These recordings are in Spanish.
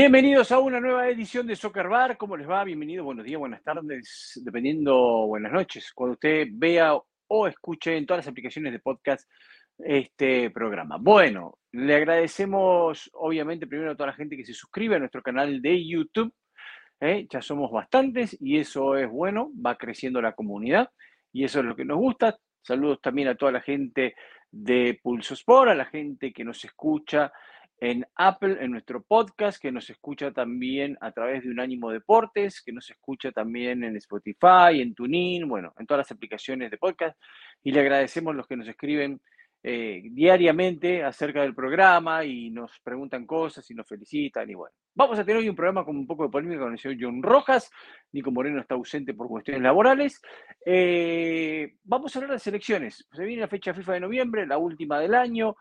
Bienvenidos a una nueva edición de Soccer Bar. ¿Cómo les va? Bienvenidos, buenos días, buenas tardes, dependiendo, buenas noches, cuando usted vea o escuche en todas las aplicaciones de podcast este programa. Bueno, le agradecemos obviamente primero a toda la gente que se suscribe a nuestro canal de YouTube. ¿eh? Ya somos bastantes y eso es bueno, va creciendo la comunidad y eso es lo que nos gusta. Saludos también a toda la gente de Pulso Sport, a la gente que nos escucha en Apple, en nuestro podcast, que nos escucha también a través de Unánimo Deportes, que nos escucha también en Spotify, en TuneIn, bueno, en todas las aplicaciones de podcast. Y le agradecemos los que nos escriben eh, diariamente acerca del programa y nos preguntan cosas y nos felicitan. Y bueno, vamos a tener hoy un programa con un poco de polémica con el señor John Rojas. Nico Moreno está ausente por cuestiones laborales. Eh, vamos a hablar de selecciones. Se viene la fecha FIFA de noviembre, la última del año.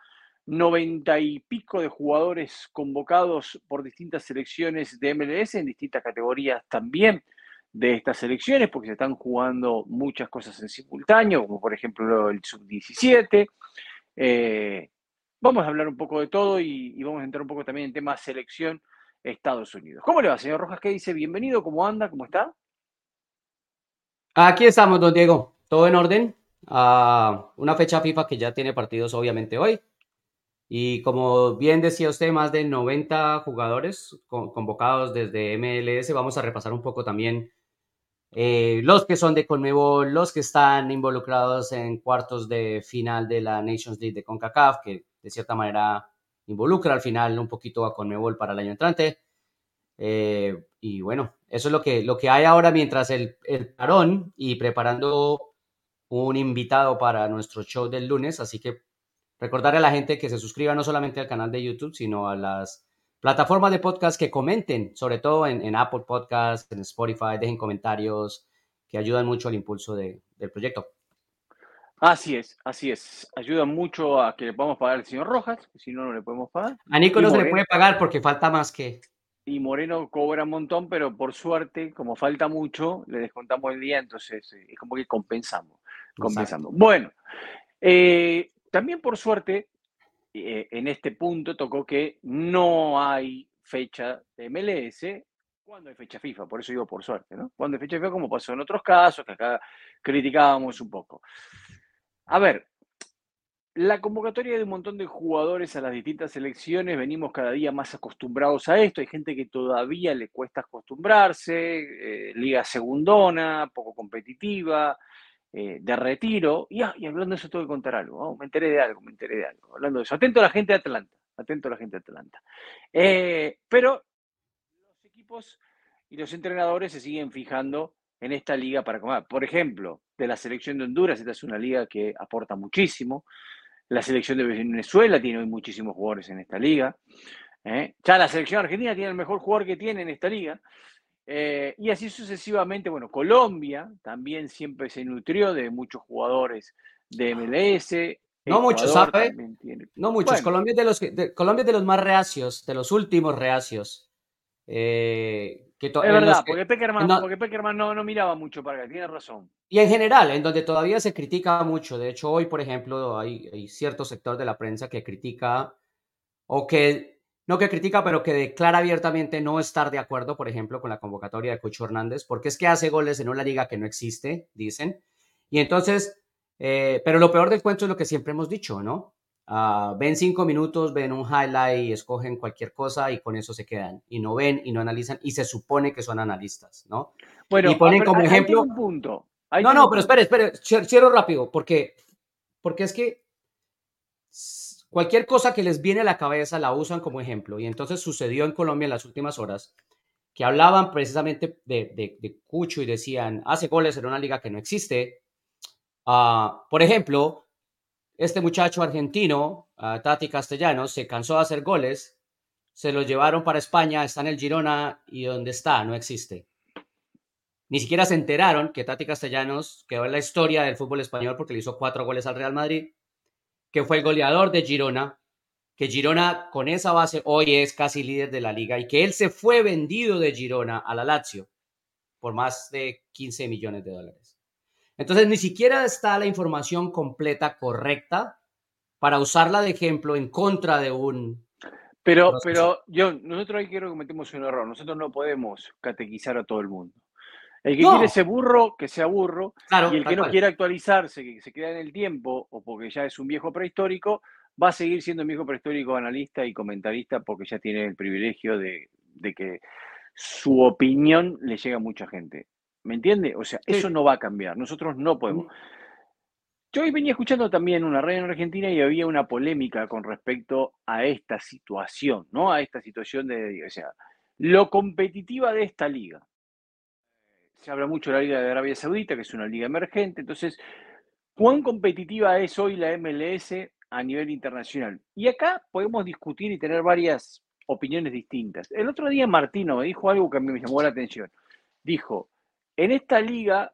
90 y pico de jugadores convocados por distintas selecciones de MLS en distintas categorías también de estas selecciones, porque se están jugando muchas cosas en simultáneo, como por ejemplo el sub-17. Eh, vamos a hablar un poco de todo y, vamos a entrar un poco también en tema selección Estados Unidos. ¿Cómo le va, señor Rojas? ¿Qué dice? Bienvenido, ¿cómo anda? ¿Cómo está? Aquí estamos, don Diego. ¿Todo en orden? Uh, una fecha FIFA que ya tiene partidos obviamente hoy. Y como bien decía usted, más de 90 jugadores convocados desde MLS. Vamos a repasar un poco también eh, los que son de Conmebol, los que están involucrados en cuartos de final de la Nations League de CONCACAF, que de cierta manera involucra al final un poquito a Conmebol para el año entrante. Eh, y bueno, eso es lo que, lo que hay ahora mientras el, el parón y preparando un invitado para nuestro show del lunes. Así que Recordarle a la gente que se suscriba no solamente al canal de YouTube, sino a las plataformas de podcast que comenten, sobre todo en, Apple Podcasts, en Spotify, dejen comentarios que ayudan mucho al impulso del proyecto. Así es, así es. Ayuda mucho a que le podamos pagar al señor Rojas, si no, no le podemos pagar. A Nico no se le puede pagar porque falta más que. Y Moreno cobra un montón, pero por suerte, como falta mucho, le descontamos el día, entonces eh, es como que compensamos. compensamos. Bueno, eh, también por suerte, eh, en este punto tocó que no hay fecha de MLS cuando hay fecha FIFA, por eso digo por suerte, ¿no? Cuando hay fecha FIFA, como pasó en otros casos, que acá criticábamos un poco. A ver, la convocatoria de un montón de jugadores a las distintas selecciones, venimos cada día más acostumbrados a esto. Hay gente que todavía le cuesta acostumbrarse, eh, liga segundona, poco competitiva, eh, de retiro. Y, y, hablando de eso, tengo que contar algo. Me enteré de algo, me enteré de algo. Hablando de eso. Atento a la gente de Atlanta. Atento a la gente de Atlanta. Eh, pero los equipos y los entrenadores se siguen fijando en esta liga para comer. Por ejemplo, de la selección de Honduras, esta es una liga que aporta muchísimo. La selección de Venezuela tiene hoy muchísimos jugadores en esta liga. ¿eh? Ya la selección argentina tiene el mejor jugador que tiene en esta liga. Eh, y así sucesivamente, bueno, Colombia también siempre se nutrió de muchos jugadores de MLS. No muchos, ¿sabe? No muchos. Colombia, es de los, Colombia de los más reacios, de los últimos reacios. Eh, que es verdad, porque Peckerman, no, porque Peckerman no, no, miraba mucho para acá, tiene razón. Y en general, en donde todavía se critica mucho, de hecho hoy, por ejemplo, hay, hay cierto sector de la prensa que critica o que no que critica, pero que declara abiertamente no estar de acuerdo, por ejemplo, con la convocatoria de Cucho Hernández, porque es que hace goles en una liga que no existe, dicen. Y entonces, eh, pero lo peor del cuento es lo que siempre hemos dicho, ¿no? Ah, ven cinco minutos, ven un highlight y escogen cualquier cosa y con eso se quedan. Y no ven y no analizan y se supone que son analistas, ¿no? Bueno, y ponen como ejemplo. Un punto. no, no, pero espere, espere, cierro rápido, porque, porque es que Cualquier cosa que les viene a la cabeza la usan como ejemplo. Y entonces sucedió en Colombia en las últimas horas que hablaban precisamente de, Cucho y decían, hace goles en una liga que no existe. Ah, por ejemplo, este muchacho argentino, ah, Tati Castellanos, se cansó de hacer goles, se lo llevaron para España, está en el Girona y donde está no existe. Ni siquiera se enteraron que Tati Castellanos quedó en la historia del fútbol español porque le hizo cuatro goles al Real Madrid que fue el goleador de Girona, que Girona con esa base hoy es casi líder de la liga y que él se fue vendido de Girona a la Lazio por más de 15 millones de dólares. Entonces ni siquiera está la información completa correcta para usarla de ejemplo en contra de un Pero, pero yo, nosotros ahí quiero que cometemos un error. Nosotros no podemos catequizar a todo el mundo. El que quiere ser burro, que sea burro. y el que no quiere actualizarse, que se queda en el tiempo, o porque ya es un viejo prehistórico, va a seguir siendo un viejo prehistórico analista y comentarista porque ya tiene el privilegio de, que su opinión le llega a mucha gente. ¿Me entiende? O sea, eso no va a cambiar. Nosotros no podemos. Yo hoy venía escuchando también una radio en Argentina y había una polémica con respecto a esta situación, ¿no? A esta situación de, o sea, lo competitiva de esta liga. Se habla mucho de la Liga de Arabia Saudita, que es una liga emergente, entonces, ¿cuán competitiva es hoy la MLS a nivel internacional? Y acá podemos discutir y tener varias opiniones distintas. El otro día Martino me dijo algo que a mí me llamó la atención. Dijo, en esta liga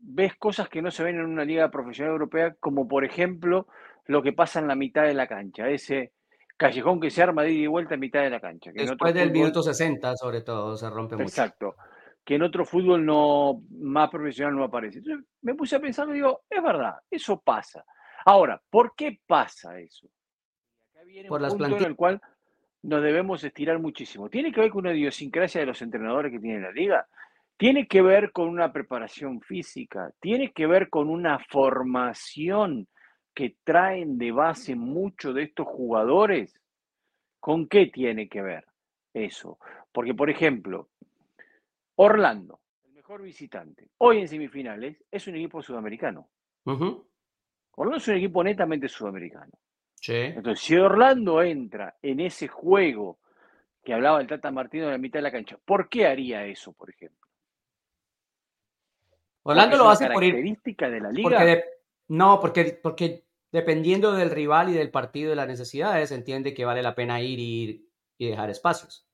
ves cosas que no se ven en una liga profesional europea, como por ejemplo lo que pasa en la mitad de la cancha, ese callejón que se arma de ida y vuelta en mitad de la cancha. Después del minuto 60, sobre todo, se rompe mucho. Exacto. Que en otro fútbol no más profesional no aparece. Entonces me puse a pensar y digo, es verdad, eso pasa. Ahora, ¿por qué pasa eso? Acá viene por un punto en el cual nos debemos estirar muchísimo. ¿Tiene que ver con una idiosincrasia de los entrenadores que tiene la liga? tiene que ver con una preparación física, tiene que ver con una formación que traen de base muchos de estos jugadores. ¿Con qué tiene que ver eso? Porque, por ejemplo, Orlando, el mejor visitante, hoy en semifinales, es un equipo sudamericano. Orlando es un equipo netamente sudamericano. Entonces, si Orlando entra en ese juego que hablaba el Tata Martino en la mitad de la cancha, ¿por qué haría eso, por ejemplo? Orlando lo hace por ir. característica de la liga? no, porque, porque dependiendo del rival y del partido y de las necesidades, entiende que vale la pena ir y, y dejar espacios.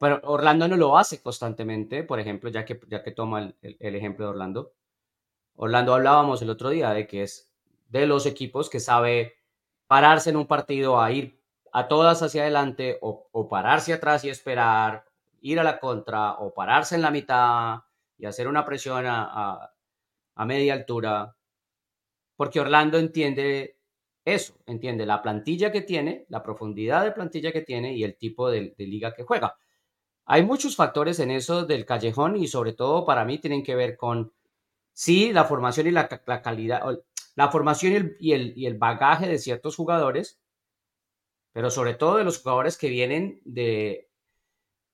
Pero Orlando no lo hace constantemente, por ejemplo, ya que, ya que toma el, el, ejemplo de Orlando. Orlando hablábamos el otro día de que es de los equipos que sabe pararse en un partido a ir a todas hacia adelante o, pararse atrás y esperar, ir a la contra o pararse en la mitad y hacer una presión a, media altura, porque Orlando entiende eso, entiende la plantilla que tiene, la profundidad de plantilla que tiene y el tipo de, liga que juega. Hay muchos factores en eso del callejón y sobre todo para mí tienen que ver con, sí, la formación y la, calidad, la formación y el, y el bagaje de ciertos jugadores, pero sobre todo de los jugadores que vienen de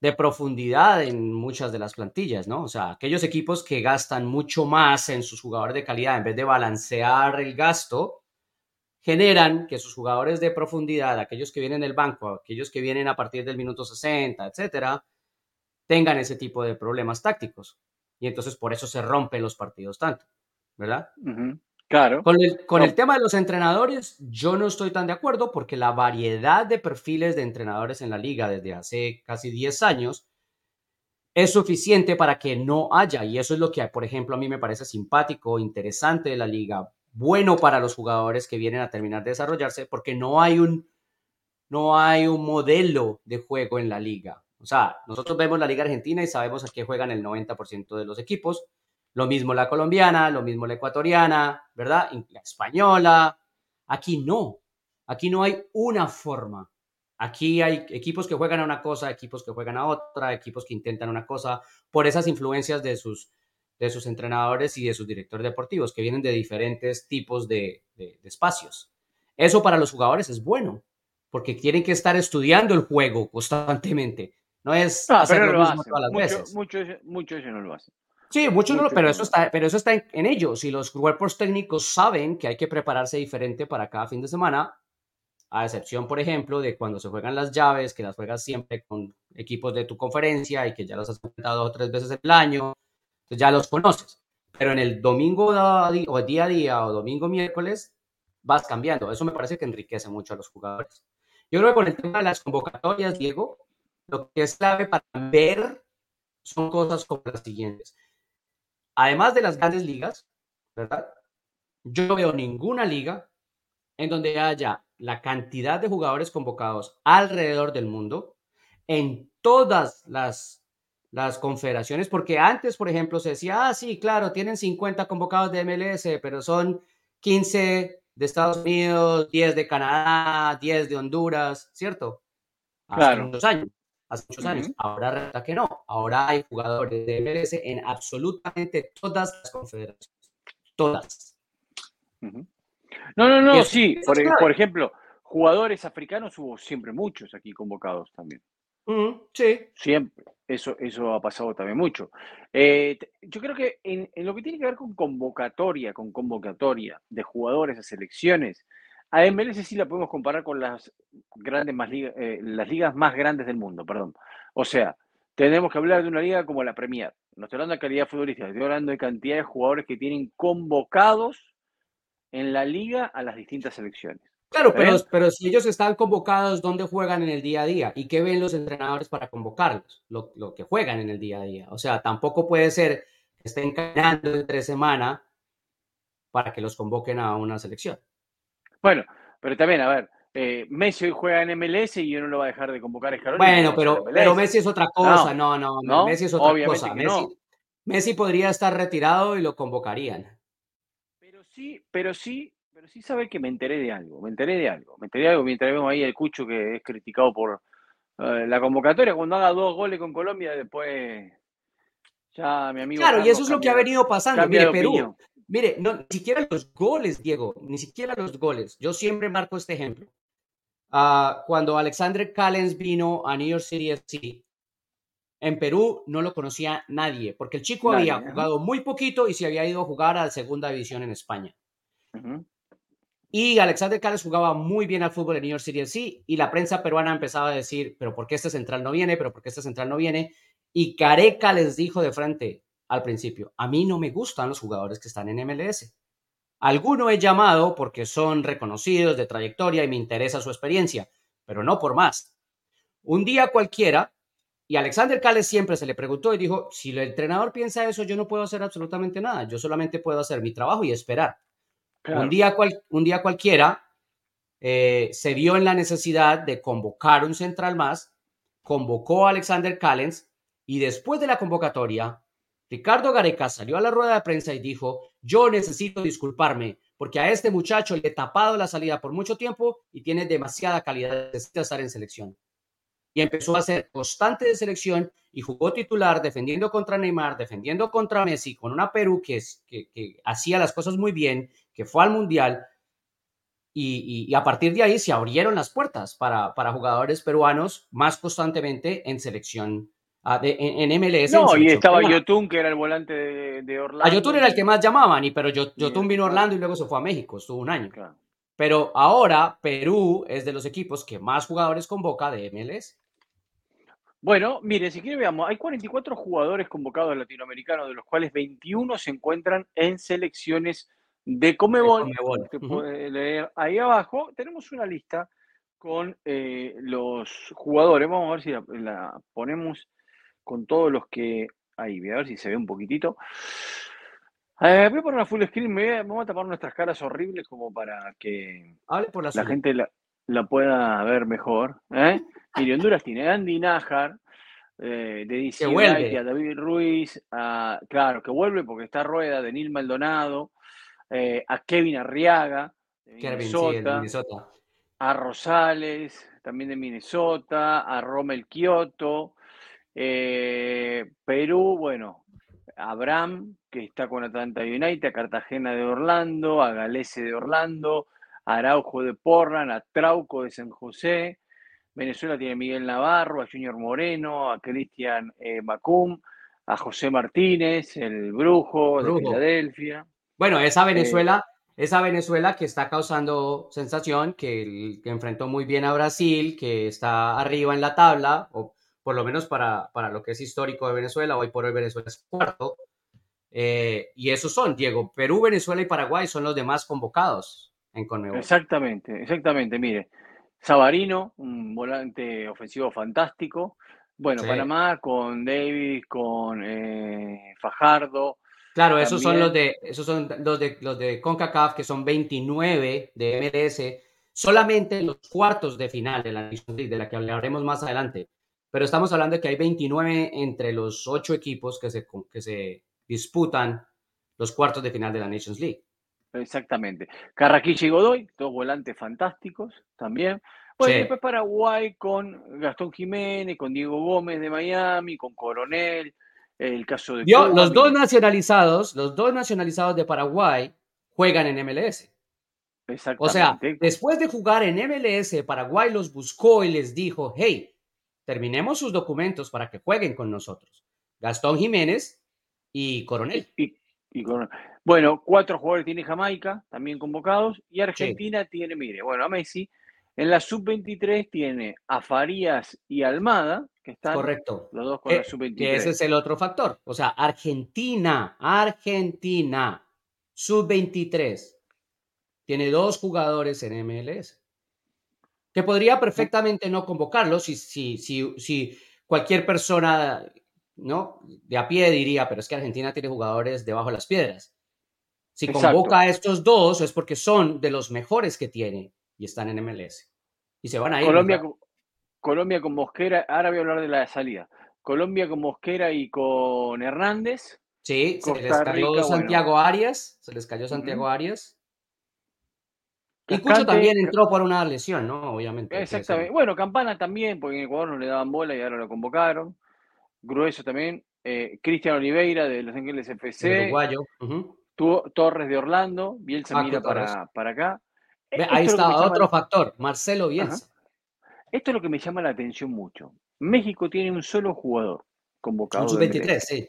de profundidad en muchas de las plantillas, ¿no? O sea, aquellos equipos que gastan mucho más en sus jugadores de calidad en vez de balancear el gasto, generan que sus jugadores de profundidad, aquellos que vienen del banco, aquellos que vienen a partir del minuto 60, etcétera, tengan ese tipo de problemas tácticos. Y entonces por eso se rompen los partidos tanto, ¿verdad? Claro. Con, el, tema de los entrenadores, yo no estoy tan de acuerdo porque la variedad de perfiles de entrenadores en la liga desde hace casi 10 años es suficiente para que no haya, y eso es lo que, por ejemplo, a mí me parece simpático, interesante de la liga, bueno para los jugadores que vienen a terminar de desarrollarse, porque no hay un, no hay un modelo de juego en la liga. O sea, nosotros vemos la liga argentina y sabemos a qué juegan el 90% de los equipos, lo mismo la colombiana, lo mismo la ecuatoriana, ¿verdad? La española. Aquí no. Aquí no hay una forma. Aquí hay equipos que juegan a una cosa, equipos que juegan a otra, equipos que intentan una cosa, por esas influencias de sus, de sus entrenadores y de sus directores deportivos, que vienen de diferentes tipos de, espacios. Eso para los jugadores es bueno, porque tienen que estar estudiando el juego constantemente. No es ah, hacer lo, mismo todas las veces. Mucho, mucho, no lo hacen. Sí, muchos no, pero eso está, pero eso está en, ellos. Y los cuerpos técnicos saben que hay que prepararse diferente para cada fin de semana, a excepción, por ejemplo, de cuando se juegan las llaves, que las juegas siempre con equipos de tu conferencia y que ya los has enfrentado dos o tres veces el año, entonces ya los conoces. Pero en el domingo o día a día o domingo miércoles vas cambiando. Eso me parece que enriquece mucho a los jugadores. Yo creo que con el tema de las convocatorias, Diego, lo que es clave para ver son cosas como las siguientes además de las grandes ligas, ¿verdad? Yo no veo ninguna liga en donde haya la cantidad de jugadores convocados alrededor del mundo en todas las, las confederaciones, porque antes, por ejemplo, se decía, ah, sí, claro, tienen 50 convocados de MLS, pero son 15 de Estados Unidos, 10 de Canadá, 10 de Honduras, ¿cierto? Hace Claro. muchos años. Hace muchos años. Ahora resulta que no. Ahora hay jugadores de MLS en absolutamente todas las confederaciones. Todas. No, no, no, sí. Por, e- por ejemplo, jugadores africanos hubo siempre muchos aquí convocados también. Sí. Siempre. Eso, eso ha pasado también mucho. Eh, yo creo que en, en lo que tiene que ver con convocatoria, con convocatoria de jugadores a selecciones, a MLS sí la podemos comparar con las grandes más ligas, las ligas más grandes del mundo, perdón. O sea, tenemos que hablar de una liga como la Premier. No estoy hablando de calidad futbolística, estoy hablando de cantidad de jugadores que tienen convocados en la liga a las distintas selecciones. Claro, ¿Está pero, pero si ellos están convocados, ¿dónde juegan en el día a día? ¿Y qué ven los entrenadores para convocarlos? Lo, lo que juegan en el día a día. O sea, tampoco puede ser que estén caminando entre semana para que los convoquen a una selección. Bueno, pero también, a ver, eh, Messi hoy juega en MLS y yo no lo va a dejar de convocar a. Bueno, pero. Messi es otra cosa. No, no, no, Messi es otra obviamente cosa. Messi, no. Messi podría estar retirado y lo convocarían. Pero sí, pero sí, pero sí sabe que me enteré de algo, me enteré de algo, me enteré de algo mientras vemos ahí el Cucho que es criticado por eh, la convocatoria, cuando haga dos goles con Colombia, después ya mi amigo Claro, y eso es lo que ha venido pasando. Mire, Perú, opinión. Mire, no, ni siquiera los goles, Diego, ni siquiera los goles. Yo siempre marco este ejemplo. Ah, cuando Alexander Callens vino a New York City FC, en Perú no lo conocía nadie, porque el chico Nadie, había jugado muy poquito y se había ido a jugar a la segunda división en España. Y Alexander Callens jugaba muy bien al fútbol en New York City FC y la prensa peruana empezaba a decir, pero ¿por qué este central no viene? ¿Pero por qué este central no viene? Y Careca les dijo de frente al principio, a mí no me gustan los jugadores que están en MLS. Alguno he llamado porque son reconocidos de trayectoria y me interesa su experiencia, pero no por más. Un día cualquiera, y Alexander Callens siempre se le preguntó y dijo, si el entrenador piensa eso, yo no puedo hacer absolutamente nada, yo solamente puedo hacer mi trabajo y esperar. Claro. Un, día cual- un día cualquiera eh, se vio en la necesidad de convocar un central más, convocó a Alexander Callens y después de la convocatoria, Ricardo Gareca salió a la rueda de prensa y dijo, yo necesito disculparme porque a este muchacho le he tapado la salida por mucho tiempo y tiene demasiada calidad, necesita estar en selección. Y empezó a ser constante de selección y jugó titular defendiendo contra Neymar, defendiendo contra Messi, con una Perú que, hacía las cosas muy bien, que fue al Mundial. Y, a partir de ahí se abrieron las puertas para jugadores peruanos más constantemente en selección, ah, de- en, en MLS. en No, y estaba. Yotun, que era el volante de, de Orlando. A Yotun era el que más llamaban, y, pero Yotun vino a Orlando y luego se fue a México, estuvo un año. Claro. Pero ahora Perú es de los equipos que más jugadores convoca de MLS. Bueno, mire, si quiere veamos, hay 44 jugadores convocados latinoamericanos, de los cuales 21 se encuentran en selecciones de Comebol. Conmebol, Usted ujú. puede leer ahí abajo. Tenemos una lista con eh, los jugadores. Vamos a ver si la, la ponemos con todos los que ahí. Voy a ver si se ve un poquitito. Eh, voy a poner una full screen. Me voy a, vamos a tapar nuestras caras horribles como para que Hable por la, gente la, la pueda ver mejor. ¿eh? Mire, Honduras tiene a Andy Nájar, eh, de DC. United, a David Ruiz, a, claro, que vuelve porque está Rueda, de Nil Maldonado, eh, a Kevin Arriaga, de Kevin, sí, el de Minnesota, Minnesota. a Rosales, también de Minnesota, a Rommel Kioto, eh, Perú, bueno, Abraham, que está con Atlanta United, a Cartagena de Orlando, a Galese de Orlando, a Araujo de Portland, a Trauco de San José. Venezuela tiene a Miguel Navarro, a Junior Moreno, a Cristian eh, Macum, a José Martínez, el Brujo, de. Filadelfia. Bueno, Eh, esa Venezuela, esa Venezuela que está causando sensación, que, que enfrentó muy bien a Brasil, que está arriba en la tabla, o por lo menos para, para lo que es histórico de Venezuela, hoy por hoy Venezuela es cuarto. Eh, y esos son, Diego, Perú, Venezuela y Paraguay son los demás convocados en Conmebol. Exactamente, exactamente. Mire, Sabarino, un volante ofensivo fantástico. Bueno, Sí. Panamá con Davis, con eh, Fajardo. Claro, esos son También. los de, esos son los de, los de CONCACAF, que son 29 de MLS, solamente en los cuartos de final de la de la que hablaremos más adelante. Pero estamos hablando de que hay 29 entre los ocho equipos que se, que se disputan los cuartos de final de la Nations League. Exactamente. Carraquilla y Godoy, dos volantes fantásticos también. Bueno, y después Paraguay con Gastón Jiménez, con Diego Gómez de Miami, con Coronel, el caso de... los dos nacionalizados, los dos nacionalizados de Paraguay juegan en MLS. O sea, después de jugar en MLS, Paraguay los buscó y les dijo, hey, terminemos sus documentos para que jueguen con nosotros. Gastón Jiménez y Coronel. Bueno, cuatro jugadores tiene Jamaica, también convocados, y Argentina tiene, mire, bueno, a Messi, en la sub-23 tiene a Farías y Almada, que están Correcto. los dos con la eh, sub-23. Ese es el otro factor. O sea, Argentina, Argentina, sub-23, tiene dos jugadores en MLS. Que podría perfectamente no convocarlos si, si, si, si cualquier persona ¿no? de a pie diría, pero es que Argentina tiene jugadores debajo de las piedras. Si convoca a estos dos es porque son de los mejores que tiene y están en MLS. Y se van a ir. Colombia, con, Colombia con Mosquera, ahora voy a hablar de la salida. Colombia con Mosquera y con Hernández. Sí, se les cayó Santiago Arias. Se les cayó Santiago Arias. Y Cucho también entró por una lesión, ¿no? Obviamente. Exactamente. Bueno, Campana también, porque en Ecuador no le daban bola y ahora lo convocaron. Grueso también. Eh, Cristian Oliveira de Los Ángeles FC. Uruguayo. Torres de Orlando. Bielsa se mira para, para, acá. Ahí está otro factor, Marcelo Bielsa. Esto es lo que me llama la atención mucho. México tiene un solo jugador convocado. Sub-23, sí.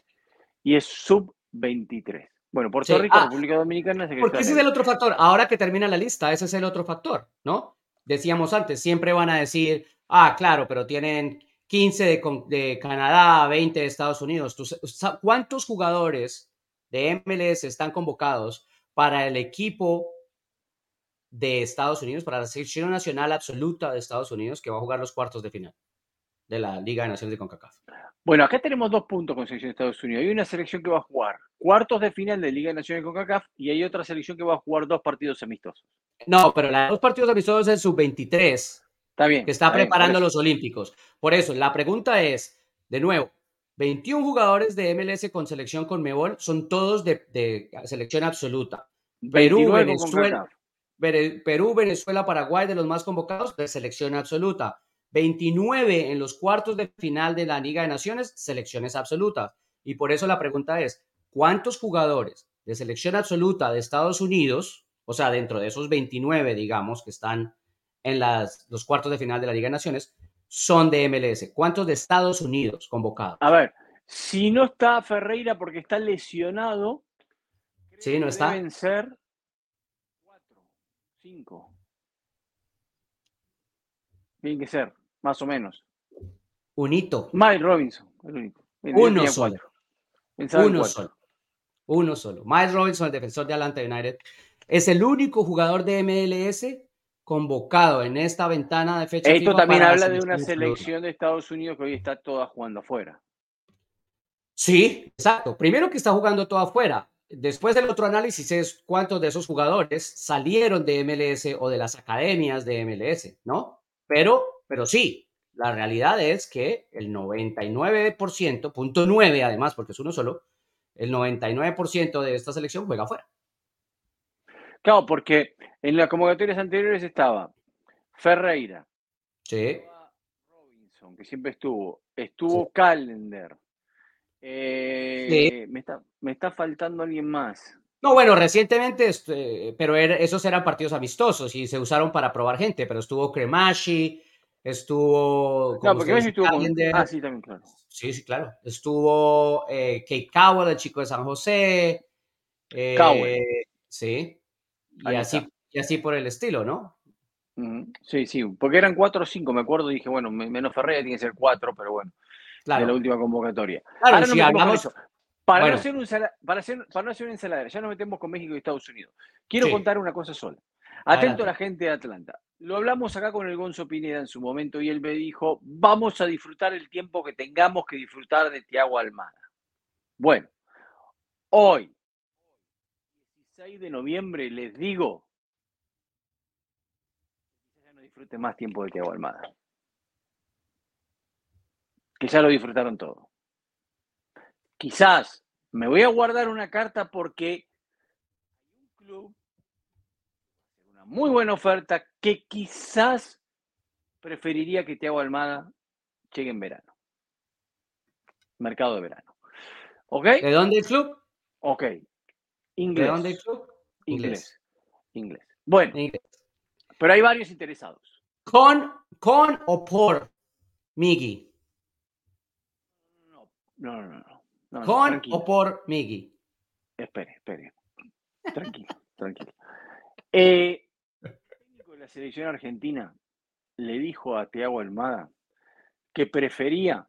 Y es sub-23. Bueno, Puerto Rico, ah, República Dominicana. Porque ese es el otro factor. Ahora que termina la lista, ese es el otro factor, ¿no? Decíamos antes, siempre van a decir, ah, claro, pero tienen 15 de, de Canadá, 20 de Estados Unidos. ¿Cuántos jugadores de MLS están convocados para el equipo de Estados Unidos, para la selección nacional absoluta de Estados Unidos, que va a jugar los cuartos de final de la Liga de Naciones de CONCACAF. Bueno, acá tenemos dos puntos con selección de Estados Unidos. Hay una selección que va a jugar cuartos de final de Liga de Naciones de CONCACAF y hay otra selección que va a jugar dos partidos amistosos. No, pero los dos partidos amistosos en sub-23. Está bien. Que está, preparando los Olímpicos. Por eso, la pregunta es, de nuevo, 21 jugadores de MLS con selección con Mebol son todos de, selección absoluta. Perú, Venezuela, Perú, Venezuela, Paraguay de los más convocados de selección absoluta. 29 en los cuartos de final de la Liga de Naciones, selecciones absolutas. Y por eso la pregunta es, ¿cuántos jugadores de selección absoluta de Estados Unidos, o sea, dentro de esos 29, digamos, que están en las, los cuartos de final de la Liga de Naciones, son de MLS? ¿Cuántos de Estados Unidos convocados? A ver, si no está Ferreira porque está lesionado, sí, no está. deben ser Cinco. Tiene que ser, más o menos. Un hito. Mike Robinson, Uno solo. Uno solo. Uno solo. Mike Robinson, el defensor de Atlanta United, es el único jugador de MLS convocado en esta ventana de fecha. Esto también habla de una selección de Estados Unidos que hoy está toda jugando afuera. Sí, exacto. Primero que está jugando toda afuera. Después del otro análisis es cuántos de esos jugadores salieron de MLS o de las academias de MLS, ¿no? Pero, pero sí, la realidad es que el 99%, punto 9 además, porque es uno solo, el 99% de esta selección juega afuera. Claro, porque en las convocatorias anteriores estaba Ferreira, sí. Robinson, que siempre estuvo, estuvo Calendar, eh, me, está, me está faltando alguien más. No, bueno, recientemente, este, pero esos eran partidos amistosos y se usaron para probar gente, pero estuvo Cremashi, estuvo... No, porque estuvo con... Ah, sí, también, claro. Sí, sí, claro. Estuvo eh, Kate Cowell, el chico de San José. Eh, Sí. Y así, y así por el estilo, ¿no? Sí, sí, porque eran cuatro o cinco, me acuerdo, dije, bueno, menos Ferreira tiene que ser cuatro, pero bueno de la última convocatoria. Claro, si hablamos... Para, no hacer un para, hacer, para no hacer una ensaladera, ya nos metemos con México y Estados Unidos. Quiero contar una cosa sola. Atento a la gente de Atlanta. Lo hablamos acá con el Gonzo Pineda en su momento y él me dijo, vamos a disfrutar el tiempo que tengamos que disfrutar de Tiago Almada. Bueno, hoy, 16 de noviembre, les digo, ya no disfrute más tiempo de Tiago Almada que ya lo disfrutaron todo. Quizás me voy a guardar una carta porque hay un club muy buena oferta que quizás preferiría que Thiago Almada llegue en verano. Mercado de verano. ¿Ok? ¿De dónde el club? Ok. Inglés. ¿De dónde el club? Inglés. Inglés. Bueno, pero hay varios interesados. ¿Con, con o por Miggy? No, no, no. no. ¿Con o por Miggy? Espere, espere. Tranquilo, tranquilo. Eh, la selección argentina le dijo a Thiago Almada que prefería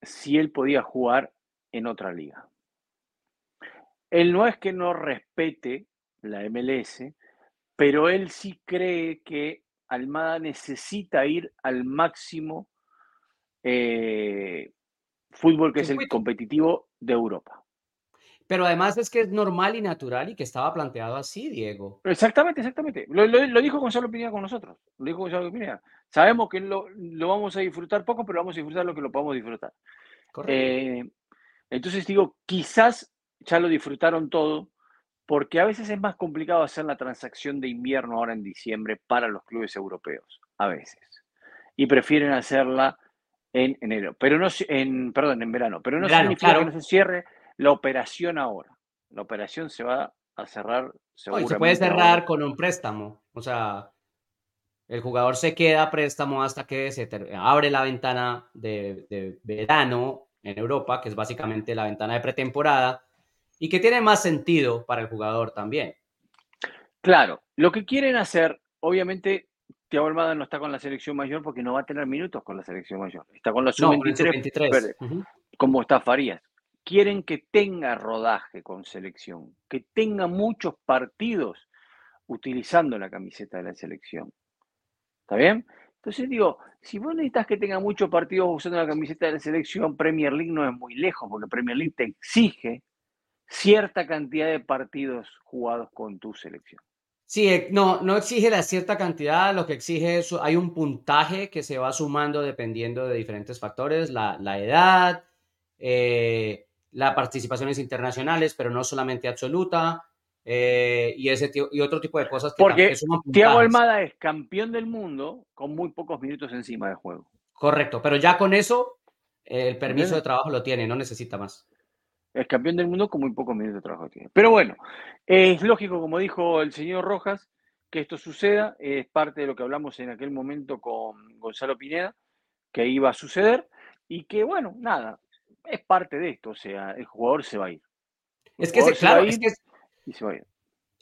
si él podía jugar en otra liga. Él no es que no respete la MLS, pero él sí cree que Almada necesita ir al máximo eh, fútbol que es el competitivo de Europa. Pero además es que es normal y natural y que estaba planteado así, Diego. Exactamente, exactamente. Lo, dijo Gonzalo Pineda con nosotros. Lo dijo Gonzalo Pineda. Sabemos que lo, vamos a disfrutar poco, pero vamos a disfrutar lo que lo podamos disfrutar. Eh, entonces digo, quizás ya lo disfrutaron todo, porque a veces es más complicado hacer la transacción de invierno ahora en diciembre para los clubes europeos. A veces. Y prefieren hacerla en enero. Pero no en, perdón, en verano. Pero no significa que no se cierre la operación ahora. La operación se va a cerrar seguramente. se puede cerrar con un préstamo. O sea, el jugador se queda a préstamo hasta que se abre la ventana de, verano en Europa, que es básicamente la ventana de pretemporada, y que tiene más sentido para el jugador también. Claro, lo que quieren hacer, obviamente, Thiago Almada no está con la selección mayor porque no va a tener minutos con la selección mayor. Está con la sub-23, como está Farías quieren que tenga rodaje con selección, que tenga muchos partidos utilizando la camiseta de la selección. ¿Está bien? Entonces digo, si vos necesitas que tenga muchos partidos usando la camiseta de la selección, Premier League no es muy lejos, porque Premier League te exige cierta cantidad de partidos jugados con tu selección. Sí, eh, no, no exige la cierta cantidad, lo que exige es, hay un puntaje que se va sumando dependiendo de diferentes factores, la, edad, eh, las participaciones internacionales, pero no solamente absoluta, eh, y, ese y otro tipo de cosas. Que Porque Thiago Almada es campeón del mundo con muy pocos minutos encima del juego. Correcto, pero ya con eso el permiso de trabajo lo tiene, no necesita más. Es campeón del mundo con muy pocos minutos de trabajo tiene. Pero bueno, es lógico, como dijo el señor Rojas, que esto suceda, es parte de lo que hablamos en aquel momento con Gonzalo Pineda, que iba a suceder, y que bueno, nada, es parte de esto, o sea, el jugador se va a ir. es que, claro, es que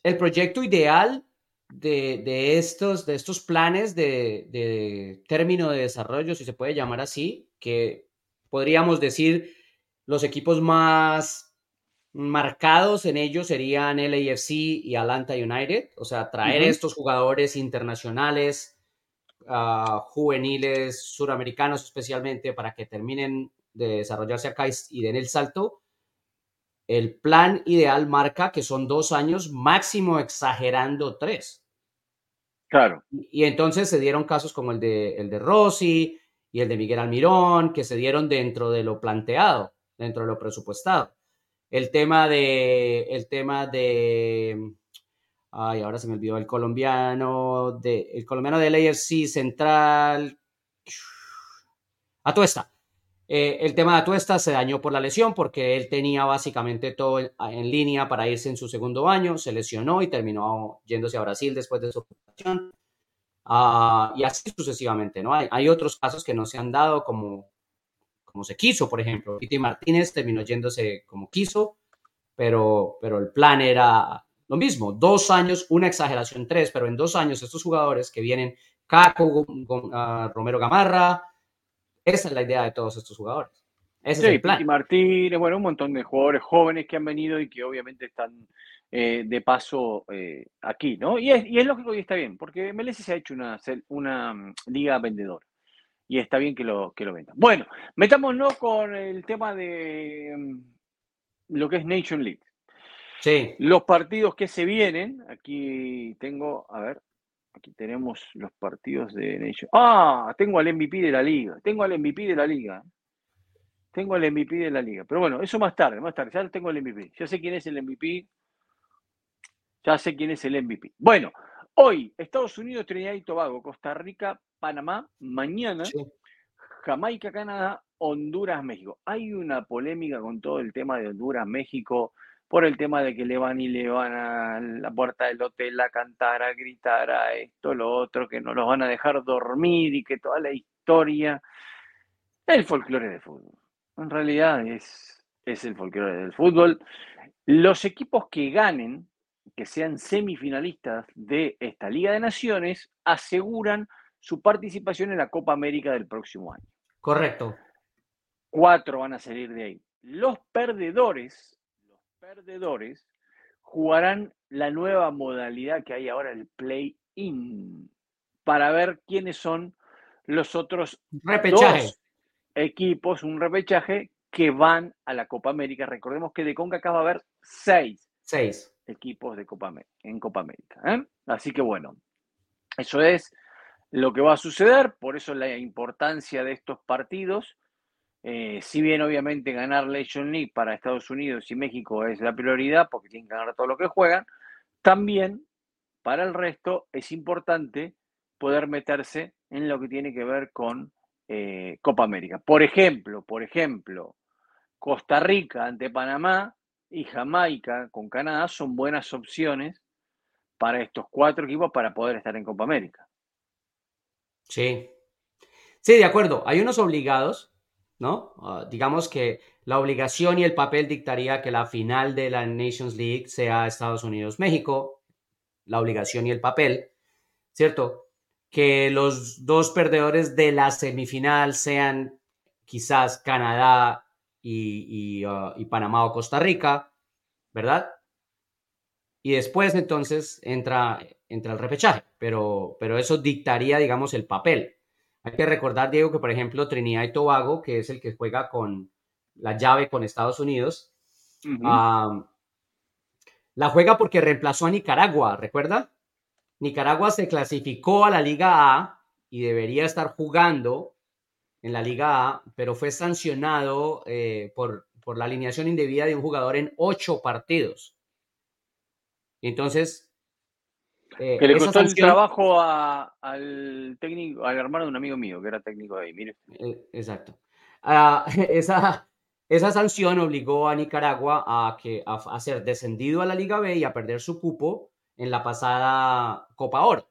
el proyecto ideal de, estos, de estos planes de, término de desarrollo, si se puede llamar así, que podríamos decir los equipos más marcados en ellos serían LAFC y Atlanta United, o sea, traer estos jugadores internacionales, ah, juveniles, suramericanos especialmente, para que terminen de desarrollarse acá y den el salto, el plan ideal marca que son dos años, máximo exagerando tres. Claro. Y, entonces se dieron casos como el de, el de Rossi y el de Miguel Almirón, que se dieron dentro de lo planteado, dentro de lo presupuestado. El tema de, el tema de, ay, ahora se me olvidó, el colombiano, de, el colombiano del AFC Central, Atuesta. Eh, el tema de Atuesta se dañó por la lesión porque él tenía básicamente todo en, línea para irse en su segundo año, se lesionó y terminó yéndose a Brasil después de su operación. Ah, y así sucesivamente, ¿no? Hay, hay, otros casos que no se han dado como, como se quiso, por ejemplo. Piti Martínez terminó yéndose como quiso, pero, pero el plan era lo mismo, dos años, una exageración tres, pero en dos años estos jugadores que vienen, Caco, ah, Romero Gamarra, esa es la idea de todos estos jugadores. Ese es el plan. Martínez, bueno, un montón de jugadores jóvenes que han venido y que obviamente están eh, de paso eh, aquí, ¿no? Y es, y es lógico y está bien, porque MLS se ha hecho una, una mm, liga vendedora y está bien que lo, que lo vendan. Bueno, metámonos con el tema de mm, lo que es Nation League. Sí. Los partidos que se vienen, aquí tengo, a ver, Aquí tenemos los partidos de Nation. Ah, tengo al MVP de la liga. Tengo al MVP de la liga. Tengo al MVP de la liga. Pero bueno, eso más tarde, más tarde. Ya tengo el MVP. Ya sé quién es el MVP. Ya sé quién es el MVP. Bueno, Hoy, Estados Unidos, Trinidad y Tobago, Costa Rica, Panamá, mañana, Sí. Jamaica, Canadá, Honduras, México. Hay una polémica con todo el tema de Honduras, México, por el tema de que le van y le van a la puerta del hotel a cantar, a gritar, a esto, lo otro, que no los van a dejar dormir y que toda la historia. El folclore del fútbol. En realidad es, es el folclore del fútbol. Los equipos que ganen, que sean semifinalistas de esta Liga de Naciones, aseguran su participación en la Copa América del próximo año. Correcto. Cuatro van a salir de ahí. Los perdedores, perdedores jugarán la nueva modalidad que hay ahora, el play-in, para ver quiénes son los otros Repechaje. dos equipos, un repechaje que van a la Copa América. Recordemos que de CONCACAF va a haber seis Seis. equipos de Copa, en Copa América. ¿eh? Así que bueno, eso es lo que va a suceder, por eso la importancia de estos partidos. Eh, si bien obviamente ganar Nation League para Estados Unidos y México es la prioridad, porque tienen que ganar todo lo que juegan, también para el resto es importante poder meterse en lo que tiene que ver con eh, Copa América. Por ejemplo, por ejemplo, Costa Rica ante Panamá y Jamaica con Canadá son buenas opciones para estos cuatro equipos para poder estar en Copa América. Sí. Sí, de acuerdo. Hay unos obligados, ¿no? Ah, digamos que la obligación y el papel dictaría que la final de la Nations League sea Estados Unidos-México. La obligación y el papel, ¿cierto? Que los dos perdedores de la semifinal sean quizás Canadá y, ah, y Panamá o Costa Rica, ¿verdad? Y después entonces entra, entra el repechaje, pero, pero eso dictaría, digamos, el papel. Hay que recordar, Diego, que por ejemplo Trinidad y Tobago, que es el que juega con la llave con Estados Unidos, la juega porque reemplazó a Nicaragua, ¿recuerda? Nicaragua se clasificó a la Liga A y debería estar jugando en la Liga A, pero fue sancionado eh, por, por la alineación indebida de un jugador en ocho partidos. Entonces... eh, que le costó el trabajo a- al técnico, al hermano de un amigo mío que era técnico de ahí. Mire, Eh, Exacto. Ah, esa, esa sanción obligó a Nicaragua a, que, a, a ser descendido a la Liga B y a perder su cupo en la pasada Copa Oro.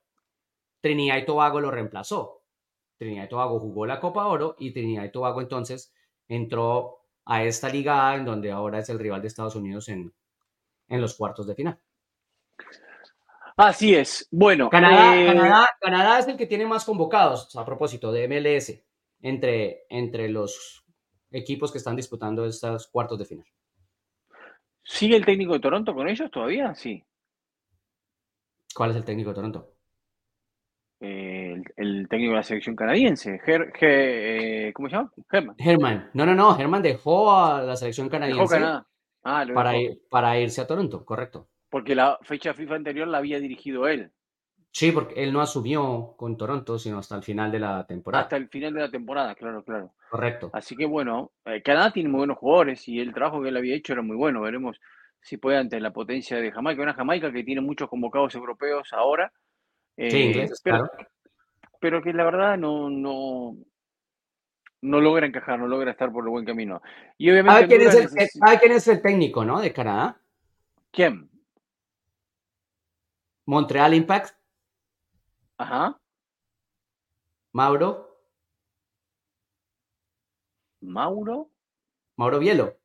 Trinidad y Tobago lo reemplazó. Trinidad y Tobago jugó la Copa Oro y Trinidad y Tobago entonces entró a esta Liga A en donde ahora es el rival de Estados Unidos en, en los cuartos de final. Así es. Bueno, Canadá, eh, Canadá, Canadá es el que tiene más convocados, a propósito de MLS, entre, entre los equipos que están disputando estos cuartos de final. ¿sigue el técnico de Toronto con ellos todavía? Sí. ¿Cuál es el técnico de Toronto? Eh, el, el técnico de la selección canadiense. Ge- eh, ¿Cómo se llama? Germán. Herman. No, no, no. Herman dejó a la selección Dejó canadiense Canadá. Ah, lo para, dejó. ir- para irse a Toronto, correcto. Porque la fecha FIFA anterior la había dirigido él. Sí, porque él no asumió con Toronto, sino hasta el final de la temporada. Hasta el final de la temporada, claro, claro. Correcto. Así que bueno, eh, Canadá tiene muy buenos jugadores y el trabajo que él había hecho era muy bueno. Veremos si puede ante la potencia de Jamaica. Una Jamaica que tiene muchos convocados europeos ahora. Sí, eh, ingleses, pero, claro. pero que la verdad no, no, no logra encajar, no logra estar por el buen camino. Y obviamente ¿Sabe quién, es el, sabe quién es el técnico, no? De Canadá. ¿Quién? Montreal Impact, Ajá. Mauro, Mauro. Mauro Bielo,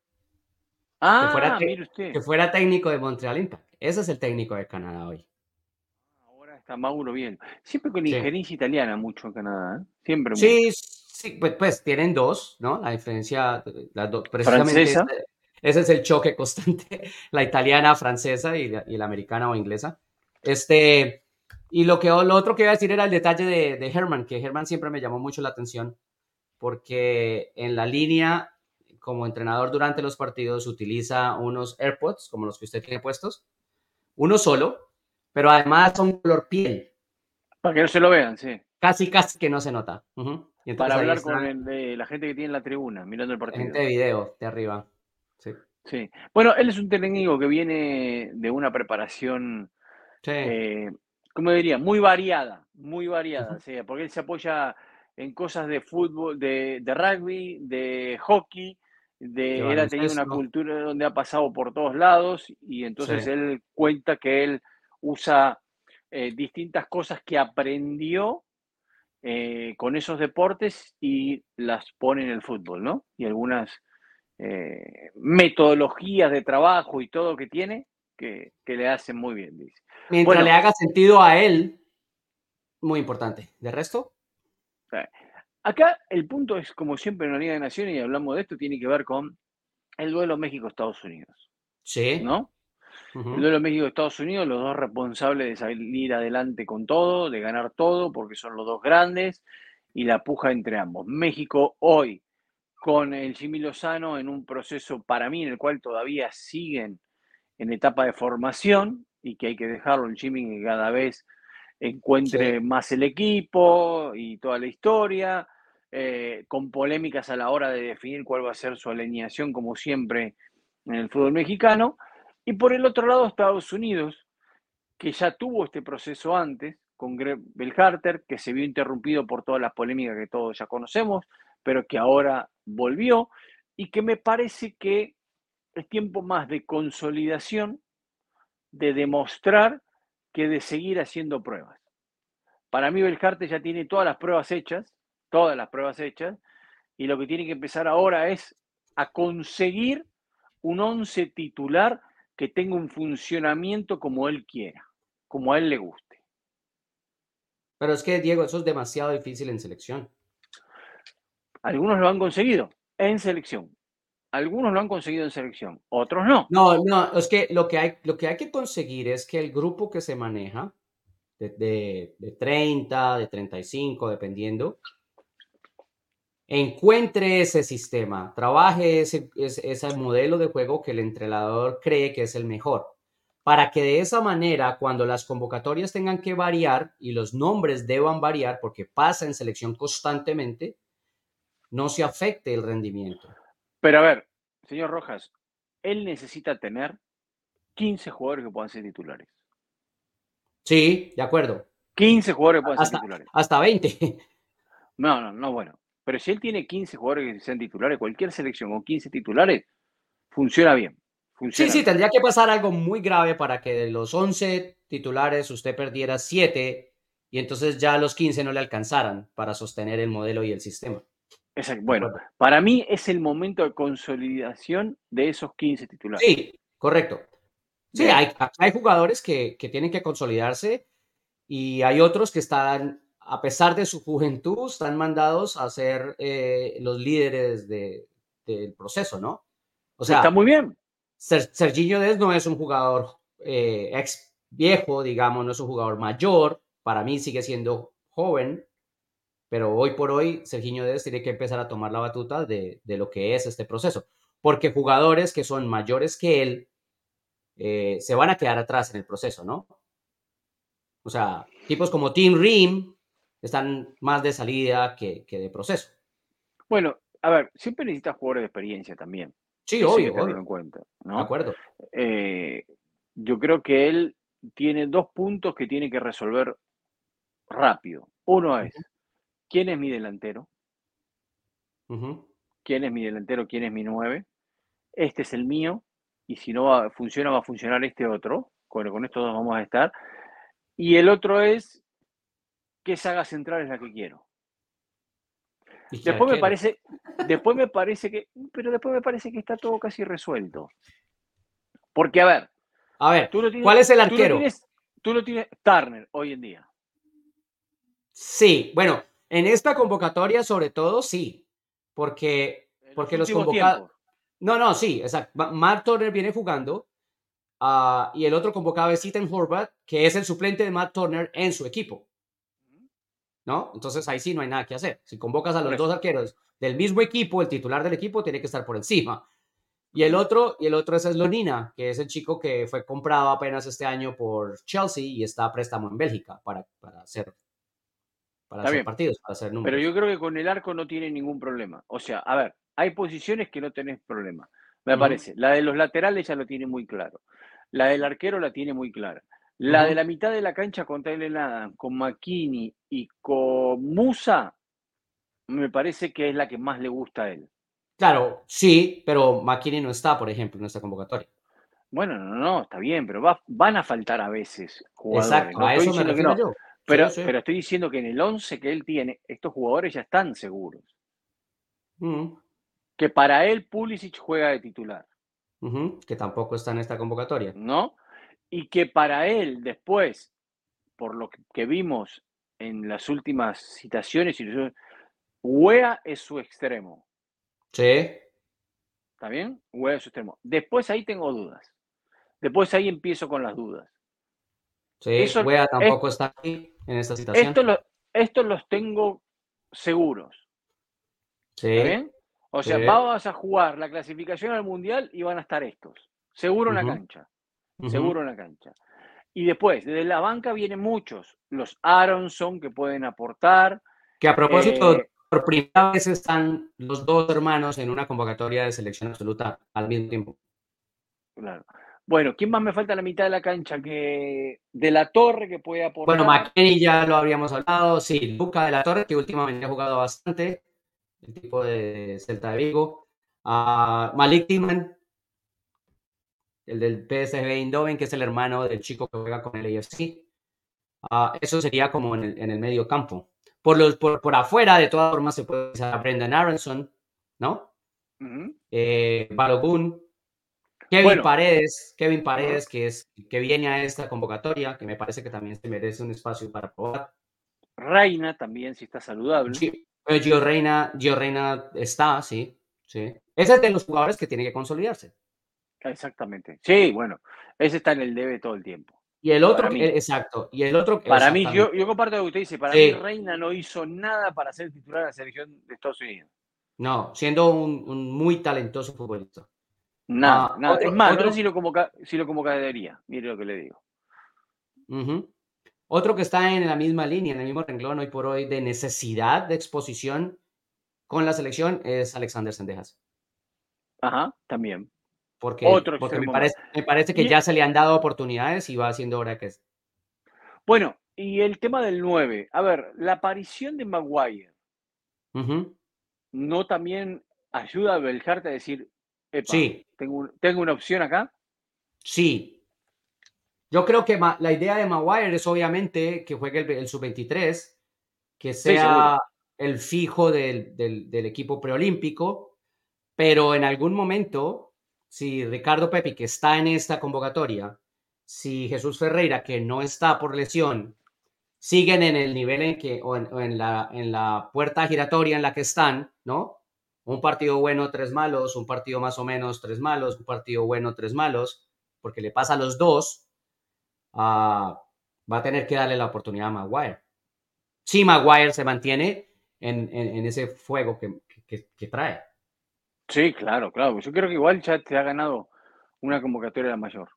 Ah, fuera mire usted. que fuera técnico de Montreal Impact. Ese es el técnico de Canadá hoy. Ahora está Mauro bien. Siempre con Sí. injerencia italiana mucho en Canadá, ¿eh? Siempre mucho. Sí, sí, pues, pues tienen dos, ¿no? La diferencia, las dos, precisamente Francesa. ese, ese es el choque constante, la italiana, francesa y la, y la americana o inglesa. Este, y lo, que, lo otro que iba a decir era el detalle de, de Herman, que Herman siempre me llamó mucho la atención, porque en la línea, como entrenador durante los partidos, utiliza unos AirPods, como los que usted tiene puestos, uno solo, pero además son color piel, Para que no se lo vean, sí. casi, casi que no se nota. Ujú. Y entonces Para hablar está con el de la gente que tiene en la tribuna, mirando el partido. gente de video de arriba. Sí. Sí. Bueno, él es un técnico que viene de una preparación Sí. eh, como diría, muy variada, muy variada, sea, porque él se apoya en cosas de fútbol, de, rugby, de hockey, de, él ha tenido una cultura donde ha pasado por todos lados y entonces él cuenta que él usa eh, distintas cosas que aprendió eh, con esos deportes y las pone en el fútbol, ¿no? Y algunas eh, metodologías de trabajo y todo que tiene que, le hacen muy bien, dice. Mientras le haga sentido a él, muy importante. ¿De resto? Acá el punto es, como siempre en la Liga de Naciones, y hablamos de esto, tiene que ver con el duelo México-Estados Unidos. Sí. ¿No? El duelo México-Estados Unidos, los dos responsables de salir adelante con todo, de ganar todo, porque son los dos grandes, y la puja entre ambos. México hoy, con el Jimmy Lozano en un proceso para mí en el cual todavía siguen en etapa de formación y que hay que dejarlo el Jimmy que cada vez encuentre más el equipo y toda la historia, eh, con polémicas a la hora de definir cuál va a ser su alineación, como siempre en el fútbol mexicano. Y por el otro lado, Estados Unidos, que ya tuvo este proceso antes, con Greg Belharter, que se vio interrumpido por todas las polémicas que todos ya conocemos, pero que ahora volvió, y que me parece que es tiempo más de consolidación, de demostrar que de seguir haciendo pruebas. Para mí Belcarte ya tiene todas las pruebas hechas, todas las pruebas hechas, y lo que tiene que empezar ahora es a conseguir un once titular que tenga un funcionamiento como él quiera, como a él le guste. Pero es que, Diego, eso es demasiado difícil en selección. Algunos lo han conseguido en selección. Algunos lo han conseguido en selección, otros no. No, no, es que lo que hay, lo que, hay que conseguir es que el grupo que se maneja, de, de, de 30, de 35, dependiendo, encuentre ese sistema, trabaje ese, ese, modelo de juego que el entrenador cree que es el mejor, para que de esa manera, cuando las convocatorias tengan que variar y los nombres deban variar, porque pasa en selección constantemente, no se afecte el rendimiento. Pero a ver, señor Rojas, él necesita tener 15 jugadores que puedan ser titulares. Sí, de acuerdo. 15 jugadores que puedan ser titulares. Hasta 20. No, no, no, bueno. Pero si él tiene 15 jugadores que sean titulares, cualquier selección con 15 titulares, funciona bien. sí, sí, tendría que pasar algo muy grave para que de los 11 titulares usted perdiera 7 y entonces ya los 15 no le alcanzaran para sostener el modelo y el sistema. Bueno, para mí es el momento de consolidación de esos 15 titulares. Sí, correcto. Sí, hay, hay, jugadores que, que, tienen que consolidarse y hay otros que están, a pesar de su juventud, están mandados a ser eh, los líderes de, del proceso, ¿no? O sea, está muy bien. Ser, Serginho Dez no es un jugador eh, ex viejo, digamos, no es un jugador mayor. Para mí sigue siendo joven, pero hoy por hoy, Serginho Dez tiene que empezar a tomar la batuta de, lo que es este proceso. Porque jugadores que son mayores que él eh, se van a quedar atrás en el proceso, ¿no? O sea, tipos como Tim Ream están más de salida que, de proceso. Bueno, a ver, siempre necesitas jugadores de experiencia también. Sí, obvio, obvio. En cuenta, ¿no? De acuerdo. Eh, yo creo que él tiene dos puntos que tiene que resolver rápido. Uno es ¿Quién es mi delantero? ¿Quién es mi delantero? ¿Quién es mi nueve? Este es el mío. Y si no funciona, va a funcionar este otro. Bueno, con estos dos vamos a estar. Y el otro es qué saga central es la que quiero. Después me parece, después me parece que, pero después me parece que está todo casi resuelto. Porque, a ver. A ver, ¿cuál es el arquero? Tú tienes, tú lo tienes Turner hoy en día. Sí, bueno, en esta convocatoria, sobre todo, sí, porque, porque los convocados. No, no, sí, exacto. Matt Turner viene jugando ah, y el otro convocado es Ethan Horvath, que es el suplente de Matt Turner en su equipo. ¿No? Entonces ahí sí no hay nada que hacer. Si convocas a los dos arqueros del mismo equipo, el titular del equipo tiene que estar por encima. Y el otro, y el otro es Slonina, que es el chico que fue comprado apenas este año por Chelsea y está a préstamo en Bélgica para, para hacer para hacer partidos, para hacer números. Pero yo creo que con el arco no tiene ningún problema. O sea, a ver, hay posiciones que no tenés problema, me parece. La de los laterales ya lo tiene muy claro. La del arquero la tiene muy clara. La de la mitad de la cancha con Tyler Adam, con McKinney y con Musa, me parece que es la que más le gusta a él. Claro, sí, pero McKinney no está, por ejemplo, en esta convocatoria. Bueno, no, no, está bien, pero van a faltar a veces jugadores. Exacto, a eso me refiero yo. Pero, pero estoy diciendo que en el 11 que él tiene, estos jugadores ya están seguros. Que para él Pulisic juega de titular. Que tampoco está en esta convocatoria. ¿No? Y que para él después, por lo que vimos en las últimas citaciones, Wea es su extremo. Sí. ¿Está bien? Wea es su extremo. Después ahí tengo dudas. Después ahí empiezo con las dudas. Sí, Eso, Wea tampoco está aquí en esta situación. Estos los tengo seguros. Sí. ¿Está bien? O sea, vamos a jugar la clasificación al mundial y van a estar estos. Seguro en la cancha. Seguro en la cancha. Y después, desde la banca vienen muchos. Los Aronson que pueden aportar. Que a propósito, eh, por primera vez están los dos hermanos en una convocatoria de selección absoluta al mismo tiempo. Claro. Bueno, ¿quién más me falta a la mitad de la cancha? Que de la Torre que puede aportar. Bueno, McKenny ya lo habríamos hablado. Sí, Luca de la Torre, que últimamente ha jugado bastante. El tipo de Celta de Vigo. Uh, Malik Timan, el del PSV Eindhoven, que es el hermano del chico que juega con el AFC. Ah, eso sería como en el, en el medio campo. Por, los, por, por, afuera, de todas formas, se puede usar a Brendan Aronson, ¿no? Eh, Balogun, Kevin Paredes, Kevin Paredes, que, es, que viene a esta convocatoria, que me parece que también se merece un espacio para probar. Reina también, si está saludable. Eh, Gio, Reina, Gio Reina está, sí, sí. Ese es de los jugadores que tiene que consolidarse. Exactamente. Sí, bueno, ese está en el debe todo el tiempo. Y el otro, exacto. Y el otro. Para mí, yo, yo comparto lo que usted dice. Para mí, Reina no hizo nada para ser titular de la selección de Estados Unidos. No, siendo un muy talentoso futbolista. Nada, ah, nada. es más, no sé si lo, convoca, si lo convocaría. Mire lo que le digo. Otro que está en la misma línea, en el mismo renglón hoy por hoy de necesidad de exposición con la selección es Alexander Sendejas. Ajá, también. Porque, porque me, parece, me parece que ya se le han dado oportunidades y va siendo hora que es. Bueno, y el tema del 9. A ver, la aparición de Maguire no también ayuda a Belharte a decir, sí. Tengo, tengo una opción acá. Sí. Yo creo que la idea de Maguire es obviamente que juegue el, sub-23, que sea el fijo del, del, equipo preolímpico, pero en algún momento, si Ricardo Pepi, que está en esta convocatoria, si Jesús Ferreira, que no está por lesión, siguen en el nivel en que, o en, la, en la puerta giratoria en la que están, ¿no? Un partido bueno, tres malos, un partido más o menos, tres malos, un partido bueno, tres malos, porque le pasa a los dos, ah, va a tener que darle la oportunidad a Maguire. Si Maguire se mantiene en, ese fuego que, trae. Sí, claro, claro. Yo creo que igual ya te ha ganado una convocatoria mayor.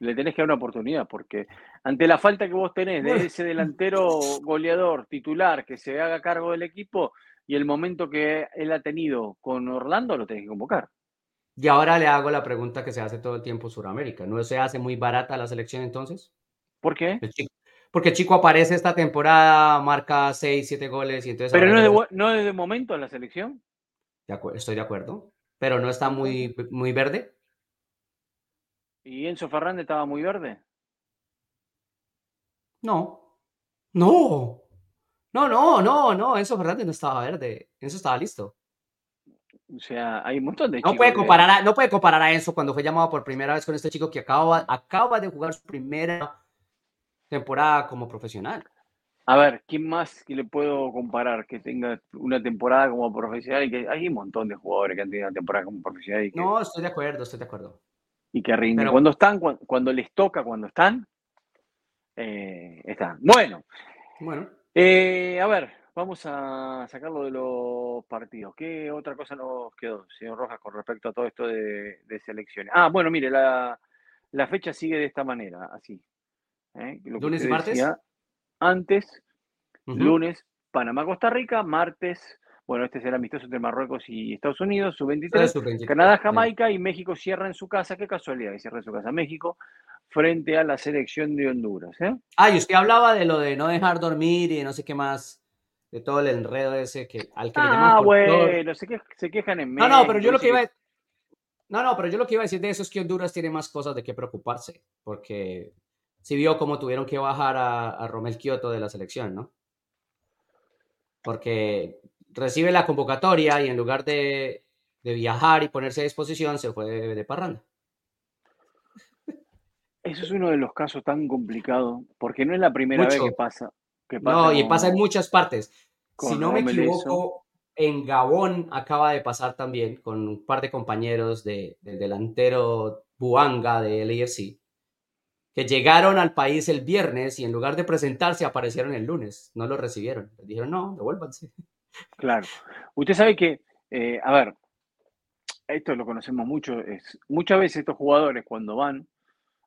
Le tenés que dar una oportunidad, porque ante la falta que vos tenés de ese delantero goleador titular que se haga cargo del equipo, y el momento que él ha tenido con Orlando lo tenés que convocar. Y ahora le hago la pregunta que se hace todo el tiempo Sudamérica. ¿No se hace muy barata la selección entonces? ¿Por qué? porque el chico aparece esta temporada, marca 6, 7 goles y entonces... Pero no es, de, no es de momento en la selección. estoy de acuerdo. Pero no está muy, muy verde. ¿Y Enzo Fernández estaba muy verde? No. No. No, no, no, no, Enzo Fernández no estaba verde, Enzo estaba listo. O sea, hay un montón de no puede comparar a, No puede comparar a Enzo cuando fue llamado por primera vez con este chico que acaba, acaba de jugar su primera temporada como profesional. A ver, ¿quién más que le puedo comparar que tenga una temporada como profesional? Y que hay un montón de jugadores que han tenido una temporada como profesional. No, estoy de acuerdo, estoy de acuerdo. Y que rinden. cuando están, cuando, les toca, cuando están, eh, están. Bueno. Bueno. Eh, a ver, vamos a sacarlo de los partidos. ¿Qué otra cosa nos quedó, señor Rojas, con respecto a todo esto de, selecciones? Ah, bueno, mire, la, fecha sigue de esta manera, así. ¿eh? ¿Lunes y martes? Antes, lunes, Panamá-Costa Rica, martes, Bueno, este es el amistoso entre Marruecos y Estados Unidos, sub-23. Canadá, Jamaica y México cierra en su casa. Qué casualidad que cierra en su casa México frente a la selección de Honduras. ¿eh? Ah, y usted hablaba de lo de no dejar dormir y no sé qué más, de todo el enredo ese que al que Ah, bueno, se, se, quejan en México. No, no, pero yo lo que iba a... No, no, pero yo lo que iba a decir de eso es que Honduras tiene más cosas de qué preocuparse, porque si vio cómo tuvieron que bajar a, a Romel Kioto de la selección, ¿no? Porque recibe la convocatoria y en lugar de, de viajar y ponerse a disposición, se fue de parranda. Eso es uno de los casos tan complicados, porque no es la primera vez que pasa, no, y pasa en muchas partes. Si no me equivoco, en Gabón acaba de pasar también con un par de compañeros de, del delantero Buanga de LAFC, que llegaron al país el viernes y en lugar de presentarse aparecieron el lunes. No lo recibieron. Les dijeron, no, devuélvanse. Claro. Usted sabe que, eh, a ver, esto lo conocemos mucho, es, muchas veces estos jugadores cuando van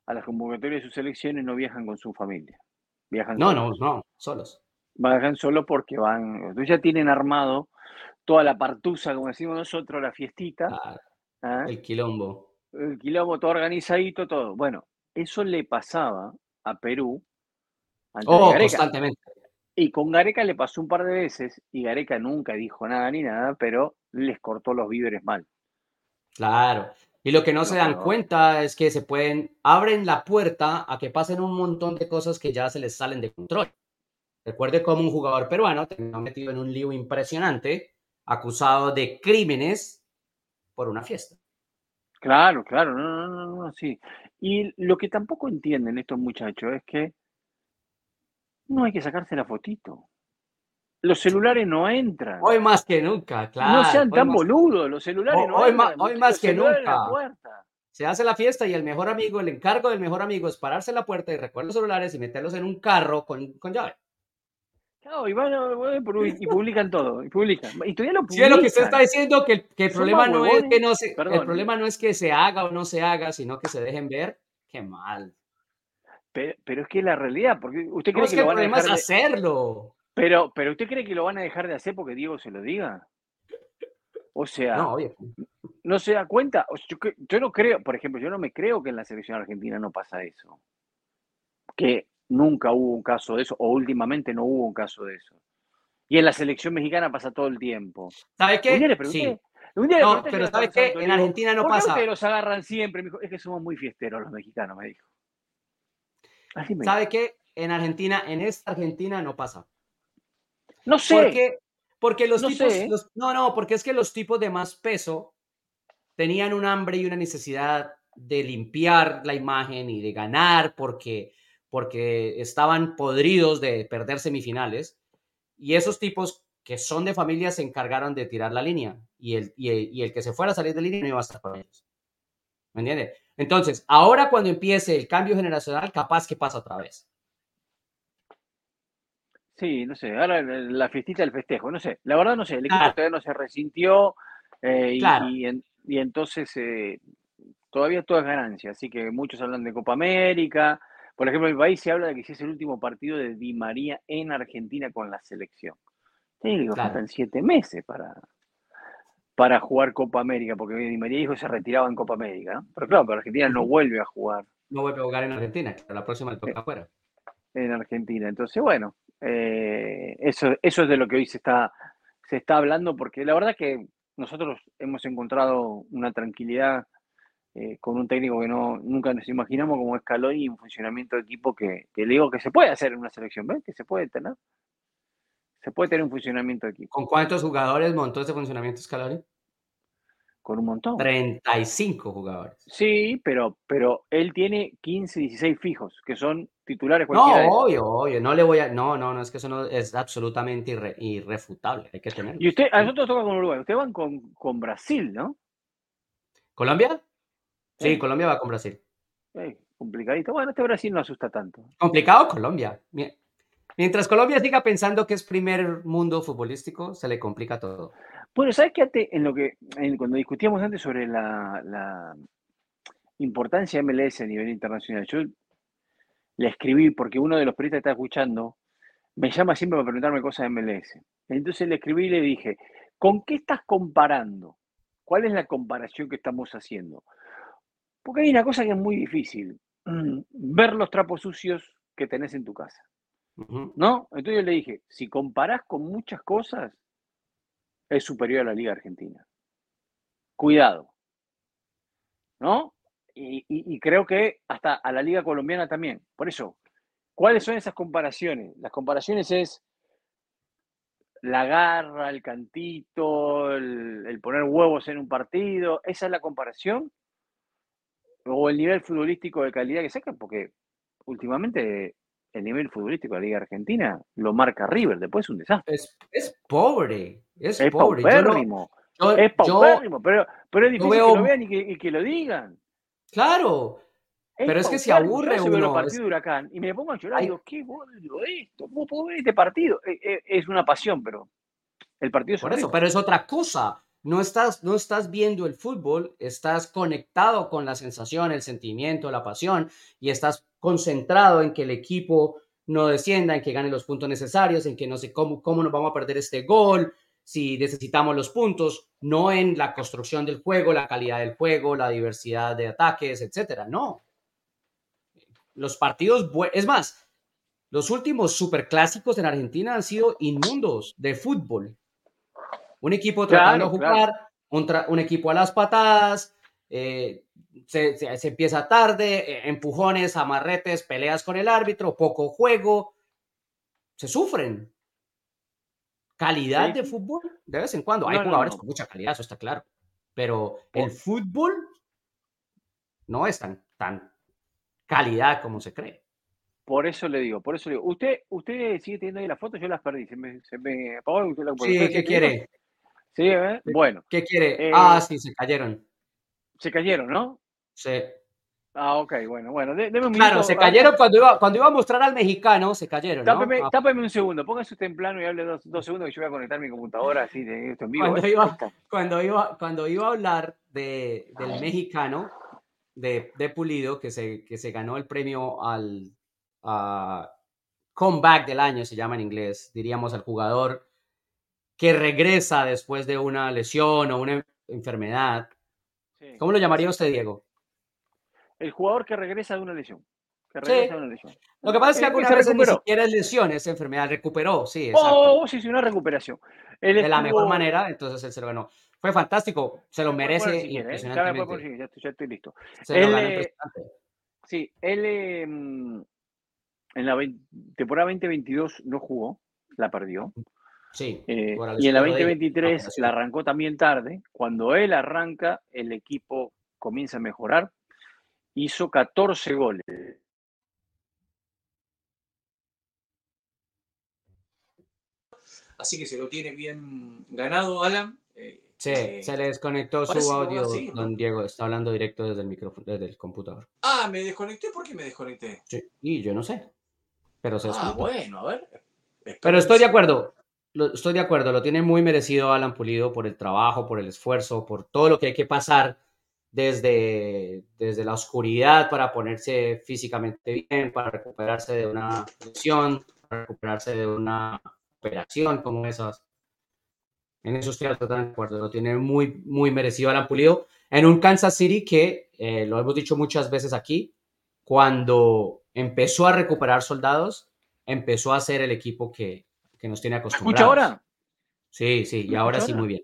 a las convocatorias de sus selecciones no viajan con su familia. Viajan no, no, no, solos. Viajan solo porque van, entonces ya tienen armado toda la partusa, como decimos nosotros, la fiestita. ¿ah? El quilombo. El quilombo todo organizadito, todo. Bueno, eso le pasaba a Perú antes oh, constantemente. Y con Gareca le pasó un par de veces y Gareca nunca dijo nada ni nada, pero les cortó los víveres mal. Claro. Y lo que no, se dan cuenta es que se pueden, abren la puerta a que pasen un montón de cosas que ya se les salen de control. Recuerde cómo un jugador peruano terminó metido en un lío impresionante, acusado de crímenes por una fiesta. Claro, claro, no, no, no, sí. Y lo que tampoco entienden estos muchachos es que no hay que sacarse la fotito. Los celulares no entran. Hoy más que nunca, claro. No sean tan boludos, los celulares no hoy entran. Más, hoy más que nunca. Se hace la fiesta y el mejor amigo, el encargo del mejor amigo es pararse en la puerta y recoger los celulares y meterlos en un carro con, con llave. y, van, y publican todo, y publican. Y todavía lo publican. Sí, lo que usted está diciendo, que, que el problema no es que no se, el problema no es que se haga o no se haga, sino que se dejen ver. Qué mal. Pero, pero es que la realidad, porque usted cree que, lo van a dejar es hacerlo. Pero, pero ¿usted cree que lo van a dejar de hacer porque Diego se lo diga? O sea, no, no se da cuenta. Yo, no creo, por ejemplo, yo no me creo que en la selección argentina no pasa eso. Que nunca hubo un caso de eso, o últimamente no hubo un caso de eso. Y en la selección mexicana pasa todo el tiempo. ¿Sabe qué? sí. no, pero ¿sabe qué? En Argentina no pasa. ¿Por qué los agarran siempre? es que somos muy fiesteros los mexicanos, me dijo. ¿Sabe qué? En Argentina, en esta Argentina no pasa. No sé. Porque, porque los tipos. no, no, porque es que los tipos de más peso tenían un hambre y una necesidad de limpiar la imagen y de ganar porque, porque estaban podridos de perder semifinales. Y esos tipos que son de familia se encargaron de tirar la línea y el, y el, que se fuera a salir de línea no iba a estar con ellos. ¿Me entiendes? Entonces, ahora cuando empiece el cambio generacional, capaz que pasa otra vez. Sí, no sé, ahora la fiestita del festejo, no sé, la verdad no sé, el equipo todavía no se resintió eh, y, entonces eh, todavía todo es ganancia, así que muchos hablan de Copa América, por ejemplo, en mi país se habla de que si es el último partido de Di María en Argentina con la selección. Sí, digo, faltan siete meses para, para jugar Copa América, porque Di María dijo que se retiraba en Copa América, ¿no? Pero claro, pero Argentina no vuelve a jugar. No vuelve a jugar en Argentina, pero la próxima le toca eh, afuera. En Argentina, entonces bueno, eh, eso, eso es de lo que hoy se está, se está hablando, porque la verdad que nosotros hemos encontrado una tranquilidad eh, con un técnico que no nunca nos imaginamos como Scaloni y un funcionamiento de equipo que, le digo que se puede hacer en una selección, ¿ves? Que se puede tener. Se puede tener un funcionamiento equipo. ¿Con cuántos jugadores montó ese funcionamiento Scaloni? con un montón. 35 jugadores. Sí, pero, pero él tiene 15, 16 fijos, que son titulares No, obvio, obvio, no le voy a, no, no, no, es que eso no es absolutamente irrefutable, hay que tener. Y usted, a nosotros toca con Uruguay, ustedes van con, con Brasil, ¿no? ¿Colombia? Sí, Colombia va con Brasil. complicadito. Bueno, este Brasil no asusta tanto. Complicado Colombia. Mientras Colombia siga pensando que es primer mundo futbolístico, se le complica todo. Bueno, ¿sabes qué? En lo que, cuando discutíamos antes sobre la, importancia de MLS a nivel internacional, yo le escribí porque uno de los periodistas que está escuchando me llama siempre para preguntarme cosas de MLS. Entonces le escribí y le dije, ¿Con qué estás comparando? ¿Cuál es la comparación que estamos haciendo? Porque hay una cosa que es muy difícil, ver los trapos sucios que tenés en tu casa. ¿No? Entonces yo le dije, si comparás con muchas cosas, es superior a la Liga Argentina. Cuidado. ¿No? Y, creo que hasta a la Liga Colombiana también. Por eso, ¿cuáles son esas comparaciones? Las comparaciones es la garra, el cantito, el, poner huevos en un partido. ¿Esa es la comparación? ¿O el nivel futbolístico de calidad que sacan? Porque últimamente el nivel futbolístico de la Liga Argentina lo marca River, después es un desastre. Es, pobre, es, pobre. Paupérrimo, es paupérrimo, pero, pero es difícil que lo vean y que, lo digan. Claro, pero es que se aburre yo uno. partido de Huracán y me pongo a llorar digo, qué bollo esto, ¿cómo puedo ver este partido? Eh, eh, es una pasión, pero el partido es Por eso, pero es otra cosa. No estás, no estás viendo el fútbol, estás conectado con la sensación, el sentimiento, la pasión y estás concentrado en que el equipo no descienda, en que gane los puntos necesarios, en que no sé cómo, cómo nos vamos a perder este gol, si necesitamos los puntos, no en la construcción del juego, la calidad del juego, la diversidad de ataques, etcétera. No. Los partidos, es más, los últimos superclásicos en Argentina han sido inmundos de fútbol. Un equipo tratando de jugar, un, equipo a las patadas, eh, se, empieza tarde, eh, empujones, amarretes, peleas con el árbitro, poco juego, se sufren. Calidad de fútbol, de vez en cuando. Hay jugadores con mucha calidad, eso está claro. Pero el fútbol no es tan, tan calidad como se cree. Por eso le digo, por eso le digo. Usted, usted sigue teniendo ahí las fotos, yo las perdí. Se me, se me apagó. Usted la, sí, ¿qué quiere? Sí, ¿eh? bueno. ¿Qué quiere? ah, eh, sí, se cayeron. Se cayeron, ¿no? Sí. Ah, ok, bueno, bueno. claro, se cayeron cuando iba, cuando iba a mostrar al mexicano, se cayeron. ¿no? Tápeme, ah. un segundo, póngase usted en plano y hable dos, segundos que yo voy a conectar mi computadora así de esto en vivo. Cuando, ¿eh? iba, cuando, iba, cuando iba a hablar de, del mexicano, de, de, Pulido, que se, que se ganó el premio al comeback del año, se llama en inglés, diríamos al jugador que regresa después de una lesión o una enfermedad. ¿Cómo lo llamaría usted, Diego? El jugador que regresa de una lesión. Que regresa de una lesión. Lo que pasa es que algunas veces ni siquiera es lesión, es enfermedad. Recuperó, sí. Exacto. Oh, sí, sí, una recuperación. de la mejor manera, entonces él se lo ganó. Fue fantástico, se lo merece ¿eh? impresionantemente. ya, estoy, listo. Eh, sí, él em, en la temporada 2022 no jugó, la perdió. Sí. Eh, y en la 2023 la arrancó también tarde. Cuando él arranca, el equipo comienza a mejorar. Hizo 14 goles. Así que se lo tiene bien ganado, Alan. Eh, sí, eh, se le desconectó su audio, don Diego. Está hablando directo desde el micrófono, desde el computador. Ah, me desconecté. ¿Por qué me desconecté? Sí, y yo no sé. Pero se Ah, bueno, a ver. Pero estoy de acuerdo estoy de acuerdo, lo tiene muy merecido Alan Pulido por el trabajo, por el esfuerzo, por todo lo que hay que pasar desde, desde la oscuridad para ponerse físicamente bien, para recuperarse de una lesión, para recuperarse de una operación como esas. En eso estoy totalmente de acuerdo, lo tiene muy, muy merecido Alan Pulido. En un Kansas City que, eh, lo hemos dicho muchas veces aquí, cuando empezó a recuperar soldados, empezó a ser el equipo que, que nos tiene acostumbrados. ¿Escucha ahora? Sí, sí, y ahora sí muy bien.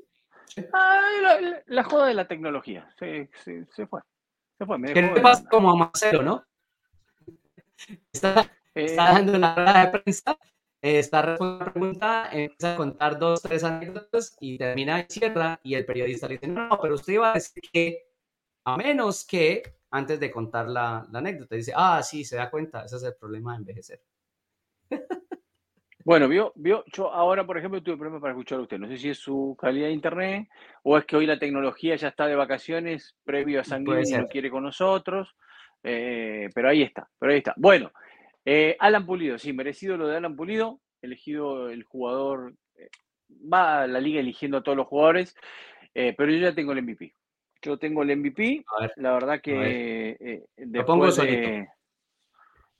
la, joda de la tecnología. Se, se, fue. Se fue. ¿Qué pasa como a Marcelo, no? Está, eh, dando una rueda de prensa, está respondiendo una pregunta, empieza a contar dos, tres anécdotas y termina y cierra. Y el periodista le dice: No, pero usted iba a decir que, a menos que, antes de contar la, la anécdota, dice: Ah, sí, se da cuenta, ese es el problema de envejecer. Bueno, vio, vio, yo ahora, por ejemplo, tuve problemas para escuchar a usted. No sé si es su calidad de internet o es que hoy la tecnología ya está de vacaciones previo a San y no quiere con nosotros. Eh, pero ahí está, pero ahí está. Bueno, eh, Alan Pulido, sí, merecido lo de Alan Pulido, elegido el jugador, eh, va a la liga eligiendo a todos los jugadores, pero yo ya tengo el MVP. Yo tengo el MVP, la verdad que Lo pongo solito.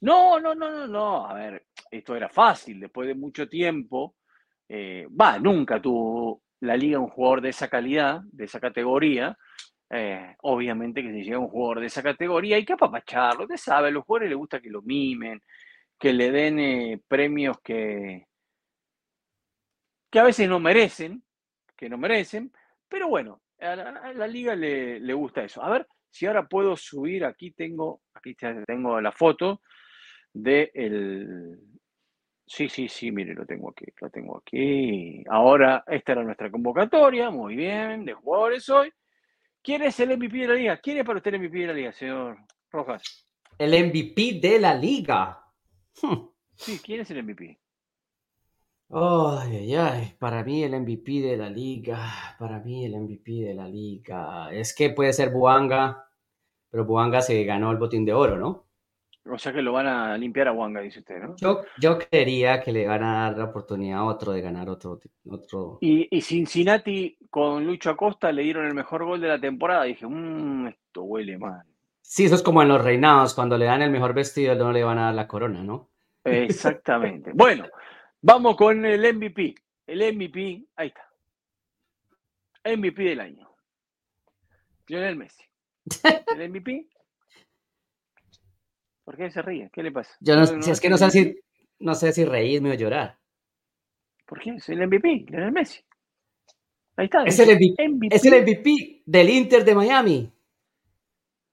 No, no, no, no, no. A ver, esto era fácil. Después de mucho tiempo, eh, va, nunca tuvo la liga un jugador de esa calidad, de esa categoría, eh, obviamente que si llega un jugador de esa categoría hay que apapacharlo, usted sabe, a los jugadores les gusta que lo mimen, que le den eh, premios que, que a veces no merecen, que no merecen, pero bueno, a la, liga le, le, gusta eso. A ver si ahora puedo subir, aquí tengo, aquí tengo la foto de el... Sí, sí, sí, mire, lo tengo aquí, lo tengo aquí. Ahora, esta era nuestra convocatoria, muy bien, de jugadores hoy. ¿Quién es el MVP de la liga? ¿Quién es para usted el MVP de la liga, señor Rojas? El MVP de la liga. Hmm. Sí, ¿quién es el MVP? Ay, ay, ay, para mí el MVP de la liga, para mí el MVP de la liga, es que puede ser Buanga, pero Buanga se ganó el botín de oro, ¿no? O sea que lo van a limpiar a Buanga, dice usted, ¿no? Yo, yo creería que le van a dar la oportunidad a otro de ganar otro. otro... Y, Cincinnati con Lucho Acosta le dieron el mejor gol de la temporada. dije, mmm, esto huele mal. Sí, eso es como en los reinados, cuando le dan el mejor vestido no le van a dar la corona, ¿no? Exactamente. bueno, vamos con el MVP. El MVP, ahí está. MVP del año. Lionel Messi. El MVP ¿Por qué se ríe? ¿Qué le pasa? Yo no, es que no sé si, no sé si reírme o llorar. ¿Por qué? Es el MVP, Lionel Messi. Ahí está. Es el MVP, es el MVP del Inter de Miami.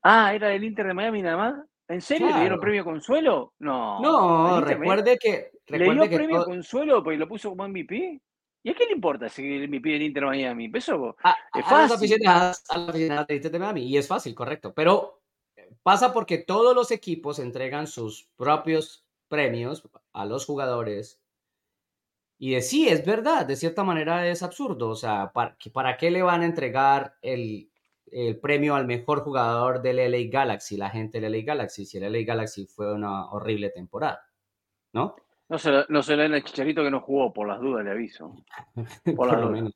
Ah, era del Inter de Miami nada más. ¿En serio? ¿Le dieron premio Consuelo? No. No, recuerde que. ¿Le dio premio Consuelo porque lo puso como MVP? ¿Y a qué le importa si el MVP del Inter de Miami? Eso a, es fácil. A los aficionados, a los aficionados del Inter de Miami. Y es fácil, correcto. Pero pasa porque todos los equipos entregan sus propios premios a los jugadores. Y de sí, es verdad, de cierta manera es absurdo. O sea, ¿para, para qué le van a entregar el, el, premio al mejor jugador del LA Galaxy, la gente del LA Galaxy, si el LA Galaxy fue una horrible temporada? ¿No? No se, no se le den el chicharito que no jugó, por las dudas, le aviso. Por, las dudas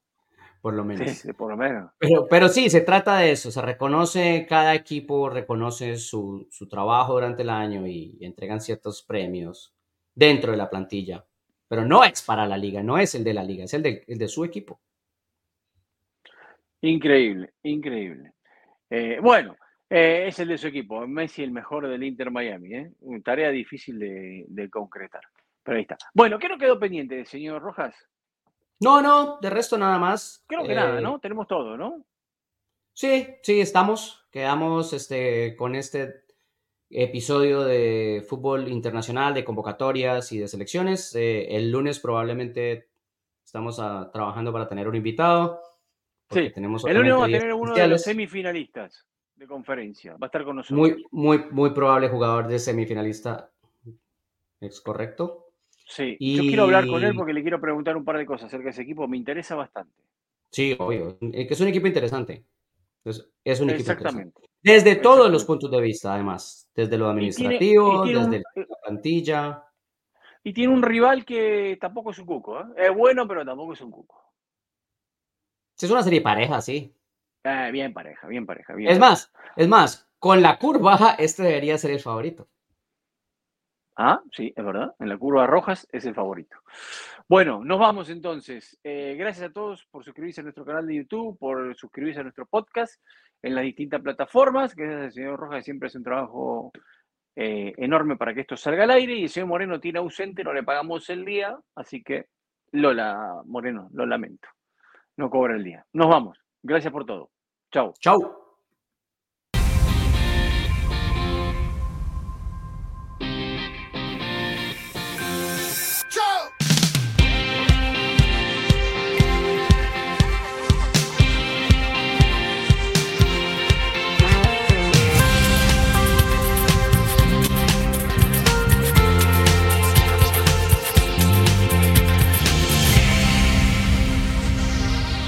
por lo menos. Sí, por lo menos. Pero, pero sí, se trata de eso, se reconoce, cada equipo reconoce su, su trabajo durante el año y, entregan ciertos premios dentro de la plantilla. Pero no es para la liga, no es el de la liga, es el de, el de su equipo. Increíble, increíble. Eh, bueno, eh, es el de su equipo. Messi el mejor del Inter Miami. ¿eh? Una tarea difícil de, de concretar. Pero ahí está. Bueno, ¿qué nos quedó pendiente, señor Rojas? No, no, de resto nada más. Creo que nada, eh, ¿no? Tenemos todo, ¿no? Sí, sí, estamos. Quedamos este, con este episodio de fútbol internacional, de convocatorias y de selecciones. Eh, el lunes probablemente estamos ah, trabajando para tener un invitado. Sí, tenemos el lunes vamos a tener uno de los semifinalistas de conferencia. Va a estar con nosotros. Muy, muy, muy probable jugador de semifinalista. ¿Es correcto? Sí, yo quiero hablar con él porque le quiero preguntar un par de cosas acerca de ese equipo. Me interesa bastante. Sí, obvio. Que es un equipo interesante. Es, es un equipo Exactamente. Desde todos los puntos de vista, además. Desde lo administrativo, desde la plantilla. Y tiene un rival que tampoco es un cuco. ¿eh? Es bueno, pero tampoco es un cuco. Es una serie pareja, sí. Eh, bien pareja, bien pareja. Bien es más, es más, con la curva, este debería ser el favorito. Ah, sí, es verdad. En la curva rojas es el favorito. Bueno, nos vamos entonces. Eh, gracias a todos por suscribirse a nuestro canal de YouTube, por suscribirse a nuestro podcast en las distintas plataformas. Gracias al señor Rojas, que siempre hace un trabajo eh, enorme para que esto salga al aire. Y el señor Moreno tiene ausente, no le pagamos el día. Así que, Lola Moreno, lo lamento. No cobra el día. Nos vamos. Gracias por todo. Chao. Chao.